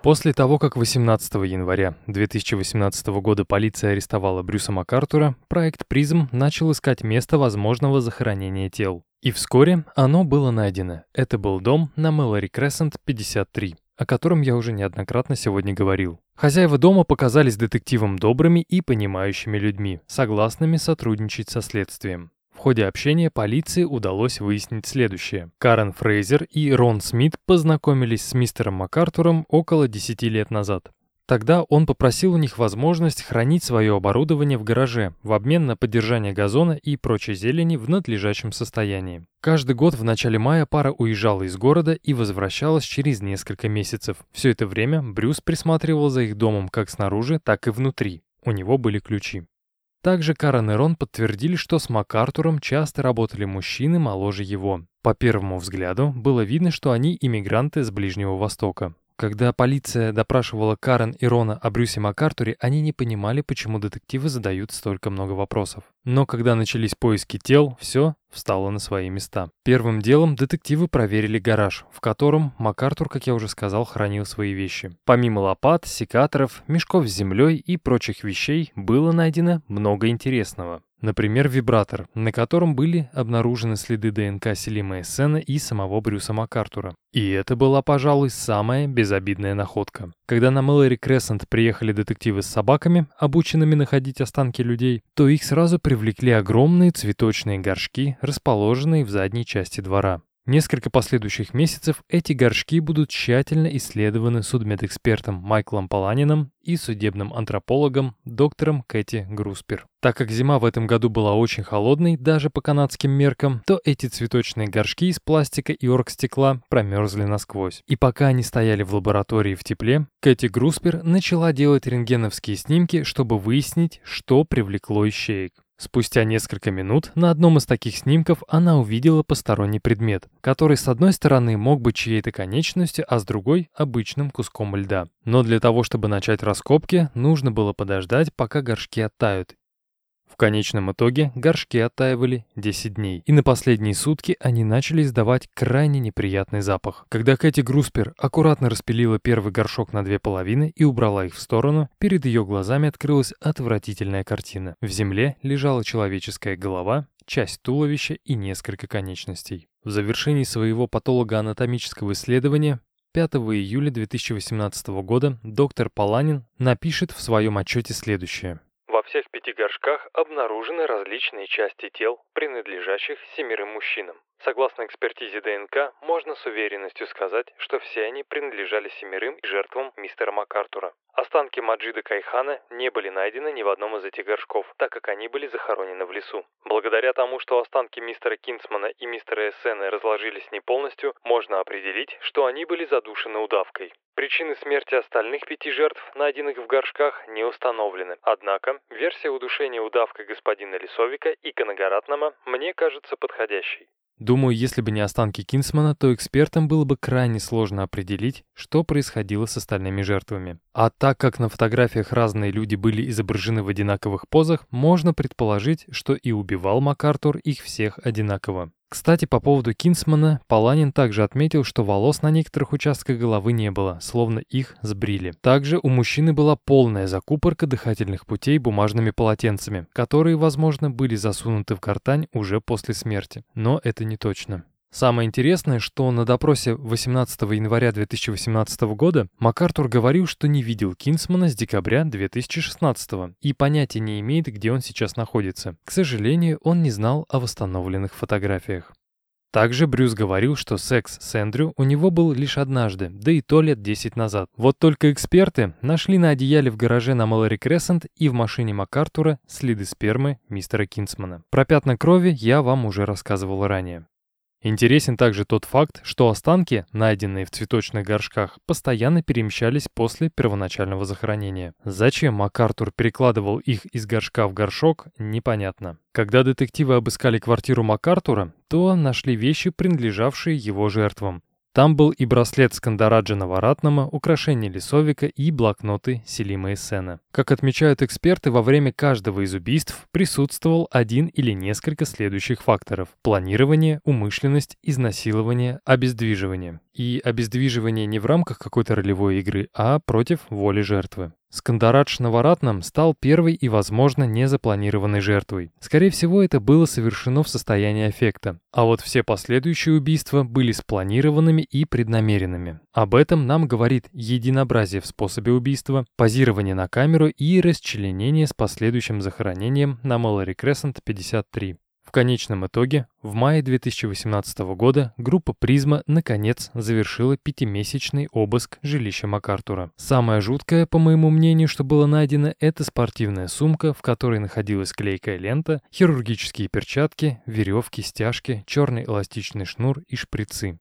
После того, как 18 января 2018 года полиция арестовала Брюса МакАртура, проект «Призм» начал искать место возможного захоронения тел. И вскоре оно было найдено. Это был дом на Мэлори Крессент 53 о котором я уже неоднократно сегодня говорил. Хозяева дома показались детективам добрыми и понимающими людьми, согласными сотрудничать со следствием. В ходе общения полиции удалось выяснить следующее. Карен Фрейзер и Рон Смит познакомились с мистером МакАртуром около 10 лет назад. Тогда он попросил у них возможность хранить свое оборудование в гараже в обмен на поддержание газона и прочей зелени в надлежащем состоянии. Каждый год в начале мая пара уезжала из города и возвращалась через несколько месяцев. Все это время Брюс присматривал за их домом как снаружи, так и внутри. У него были ключи. Также Карен и Рон подтвердили, что с МакАртуром часто работали мужчины моложе его. По первому взгляду было видно, что они иммигранты с Ближнего Востока. Когда полиция допрашивала Карен и Рона о Брюсе МакАртуре, они не понимали, почему детективы задают столько много вопросов. Но когда начались поиски тел, все встало на свои места. Первым делом детективы проверили гараж, в котором МакАртур, как я уже сказал, хранил свои вещи. Помимо лопат, секаторов, мешков с землей и прочих вещей было найдено много интересного. Например, вибратор, на котором были обнаружены следы ДНК Селима Эссена и самого Брюса МакАртура. И это была, пожалуй, самая безобидная находка. Когда на Мэлори Крессент приехали детективы с собаками, обученными находить останки людей, то их сразу привлекли огромные цветочные горшки, расположенные в задней части двора. Несколько последующих месяцев эти горшки будут тщательно исследованы судмедэкспертом Майклом Паланином и судебным антропологом доктором Кэти Груспер. Так как зима в этом году была очень холодной, даже по канадским меркам, то эти цветочные горшки из пластика и оргстекла промерзли насквозь. И пока они стояли в лаборатории в тепле, Кэти Груспер начала делать рентгеновские снимки, чтобы выяснить, что привлекло ищеек. Спустя несколько минут на одном из таких снимков она увидела посторонний предмет, который с одной стороны мог быть чьей-то конечностью, а с другой — обычным куском льда. Но для того, чтобы начать раскопки, нужно было подождать, пока горшки оттают, конечном итоге горшки оттаивали 10 дней, и на последние сутки они начали издавать крайне неприятный запах. Когда Кэти Груспер аккуратно распилила первый горшок на две половины и убрала их в сторону, перед ее глазами открылась отвратительная картина. В земле лежала человеческая голова, часть туловища и несколько конечностей. В завершении своего патологоанатомического исследования 5 июля 2018 года доктор Паланин напишет в своем отчете следующее. Пяти горшках обнаружены различные части тел, принадлежащих семерым мужчинам. Согласно экспертизе ДНК, можно с уверенностью сказать, что все они принадлежали семерым жертвам мистера МакАртура. Останки Маджида Кайхана не были найдены ни в одном из этих горшков, так как они были захоронены в лесу. Благодаря тому, что останки мистера Кинсмана и мистера Эссена разложились не полностью, можно определить, что они были задушены удавкой. Причины смерти остальных пяти жертв, найденных в горшках, не установлены. Однако, версия удушения удавкой господина Лисовика и Канагаратнама мне кажется подходящей. Думаю, если бы не останки Кинсмана, то экспертам было бы крайне сложно определить, что происходило с остальными жертвами. А так как на фотографиях разные люди были изображены в одинаковых позах, можно предположить, что и убивал МакАртур их всех одинаково. Кстати, по поводу Кинсмана, Паланин также отметил, что волос на некоторых участках головы не было, словно их сбрили. Также у мужчины была полная закупорка дыхательных путей бумажными полотенцами, которые, возможно, были засунуты в гортань уже после смерти. Но это не точно. Самое интересное, что на допросе 18 января 2018 года МакАртур говорил, что не видел Кинсмана с декабря 2016 и понятия не имеет, где он сейчас находится. К сожалению, он не знал о восстановленных фотографиях. Также Брюс говорил, что секс с Эндрю у него был лишь однажды, да и то лет 10 назад. Вот только эксперты нашли на одеяле в гараже на Мэлори Крессент и в машине МакАртура следы спермы мистера Кинсмана. Про пятна крови я вам уже рассказывал ранее. Интересен также тот факт, что останки, найденные в цветочных горшках, постоянно перемещались после первоначального захоронения. Зачем МакАртур перекладывал их из горшка в горшок, непонятно. Когда детективы обыскали квартиру МакАртура, то нашли вещи, принадлежавшие его жертвам. Там был и браслет Скандараджа Наваратнама, украшение Лисовика и блокноты Селима Эссена. Как отмечают эксперты, во время каждого из убийств присутствовал один или несколько следующих факторов. Планирование, умышленность, изнасилование, обездвиживание. И обездвиживание не в рамках какой-то ролевой игры, а против воли жертвы. Скандарадж Наваратнам стал первой и, возможно, незапланированной жертвой. Скорее всего, это было совершено в состоянии аффекта. А вот все последующие убийства были спланированными и преднамеренными. Об этом нам говорит единообразие в способе убийства, позирование на камеру и расчленение с последующим захоронением на Мэлори Крессент 53. В конечном итоге, в мае 2018 года группа «Призма» наконец завершила пятимесячный обыск жилища МакАртура. Самое жуткое, по моему мнению, что было найдено, это спортивная сумка, в которой находилась клейкая лента, хирургические перчатки, веревки, стяжки, черный эластичный шнур и шприцы.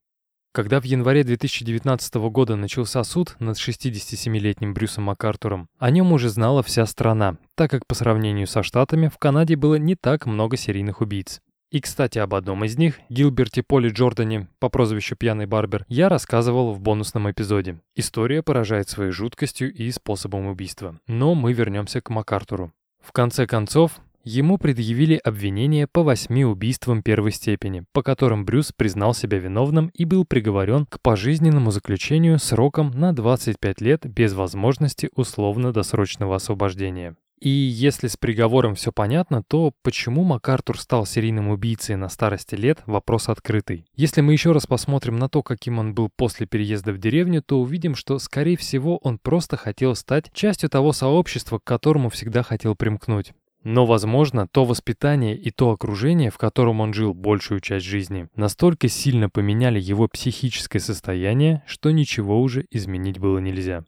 Когда в январе 2019 года начался суд над 67-летним Брюсом МакАртуром, о нем уже знала вся страна, так как по сравнению со Штатами в Канаде было не так много серийных убийц. И, кстати, об одном из них, Гилберте Поли Джордане по прозвищу Пьяный Барбер, я рассказывал в бонусном эпизоде. История поражает своей жуткостью и способом убийства. Но мы вернемся к МакАртуру. В конце концов, Ему предъявили обвинение по восьми убийствам первой степени, по которым Брюс признал себя виновным и был приговорен к пожизненному заключению сроком на 25 лет без возможности условно-досрочного освобождения. И если с приговором все понятно, то почему МакАртур стал серийным убийцей на старости лет – вопрос открытый. Если мы еще раз посмотрим на то, каким он был после переезда в деревню, то увидим, что, скорее всего, он просто хотел стать частью того сообщества, к которому всегда хотел примкнуть. Но, возможно, то воспитание и то окружение, в котором он жил большую часть жизни, настолько сильно поменяли его психическое состояние, что ничего уже изменить было нельзя.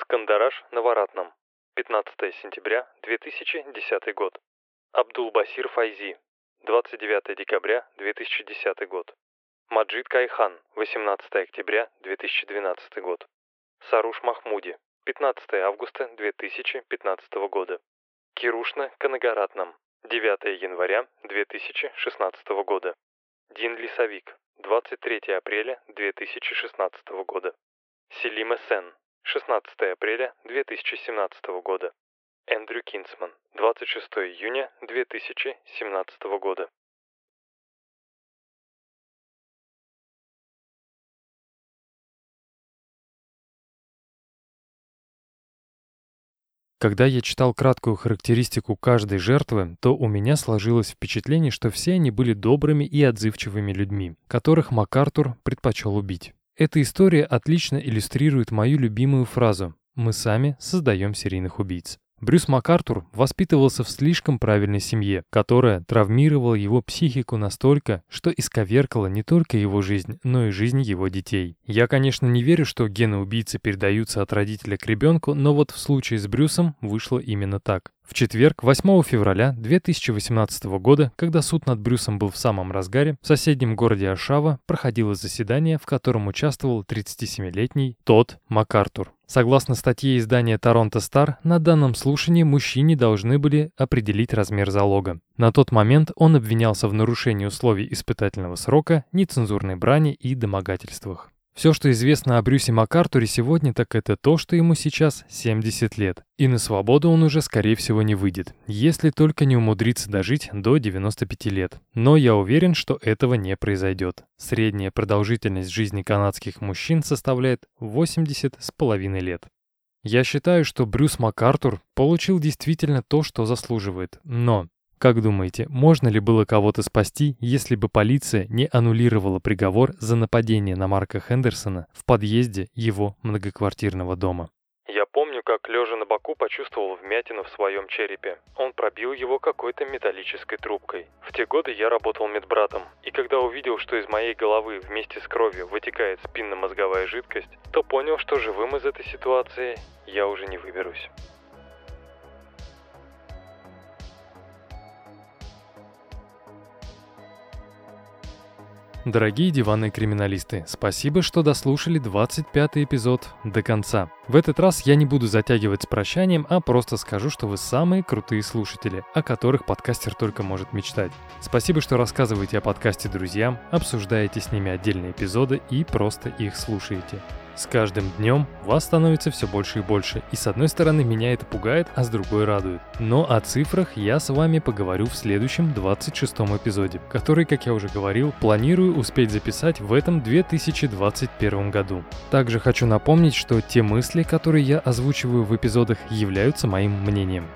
Скандараш на Варатном. 15 сентября 2010 год. Абдул-Басир Файзи. 29 декабря 2010 год. Маджид Кайхан. 18 октября 2012 год. Саруш Махмуди. 15 августа 2015 года. Кирушна Канагаратном. 9 января 2016 года. Дин Лисовик. 23 апреля 2016 года. Селима Сен. 16 апреля 2017 года. Эндрю Кинсман. 26 июня 2017 года. Когда я читал краткую характеристику каждой жертвы, то у меня сложилось впечатление, что все они были добрыми и отзывчивыми людьми, которых МакАртур предпочел убить. Эта история отлично иллюстрирует мою любимую фразу «Мы сами создаем серийных убийц». Брюс МакАртур воспитывался в слишком правильной семье, которая травмировала его психику настолько, что исковеркала не только его жизнь, но и жизнь его детей. Я, конечно, не верю, что гены убийцы передаются от родителя к ребенку, но вот в случае с Брюсом вышло именно так. В четверг, 8 февраля 2018 года, когда суд над Брюсом был в самом разгаре, в соседнем городе Ашава проходило заседание, в котором участвовал 37-летний Тодд МакАртур. Согласно статье издания «Торонто Стар», на данном слушании мужчине должны были определить размер залога. На тот момент он обвинялся в нарушении условий испытательного срока, нецензурной брани и домогательствах. Все, что известно о Брюсе МакАртуре сегодня, так это то, что ему сейчас 70 лет. И на свободу он уже, скорее всего, не выйдет, если только не умудрится дожить до 95 лет. Но я уверен, что этого не произойдет. Средняя продолжительность жизни канадских мужчин составляет 80 с половиной лет. Я считаю, что Брюс МакАртур получил действительно то, что заслуживает. Но как думаете, можно ли было кого-то спасти, если бы полиция не аннулировала приговор за нападение на Марка Хендерсона в подъезде его многоквартирного дома? Я помню, как лежа на боку почувствовал вмятину в своем черепе. Он пробил его какой-то металлической трубкой. В те годы я работал медбратом, и когда увидел, что из моей головы вместе с кровью вытекает спинномозговая жидкость, то понял, что живым из этой ситуации я уже не выберусь. Дорогие диванные криминалисты, спасибо, что дослушали 25 эпизод до конца. В этот раз я не буду затягивать с прощанием, а просто скажу, что вы самые крутые слушатели, о которых подкастер только может мечтать. Спасибо, что рассказываете о подкасте друзьям, обсуждаете с ними отдельные эпизоды и просто их слушаете. С каждым днем вас становится все больше и больше, и с одной стороны меня это пугает, а с другой радует. Но о цифрах я с вами поговорю в следующем 26 эпизоде, который, как я уже говорил, планирую успеть записать в этом 2021 году. Также хочу напомнить, что те мысли, которые я озвучиваю в эпизодах, являются моим мнением.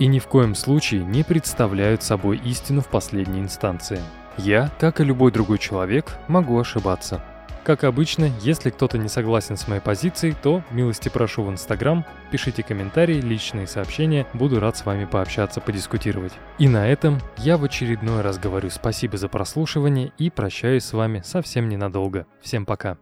И ни в коем случае не представляют собой истину в последней инстанции. Я, как и любой другой человек, могу ошибаться. Как обычно, если кто-то не согласен с моей позицией, то милости прошу в Инстаграм, пишите комментарии, личные сообщения, буду рад с вами пообщаться, подискутировать. И на этом я в очередной раз говорю спасибо за прослушивание и прощаюсь с вами совсем ненадолго. Всем пока.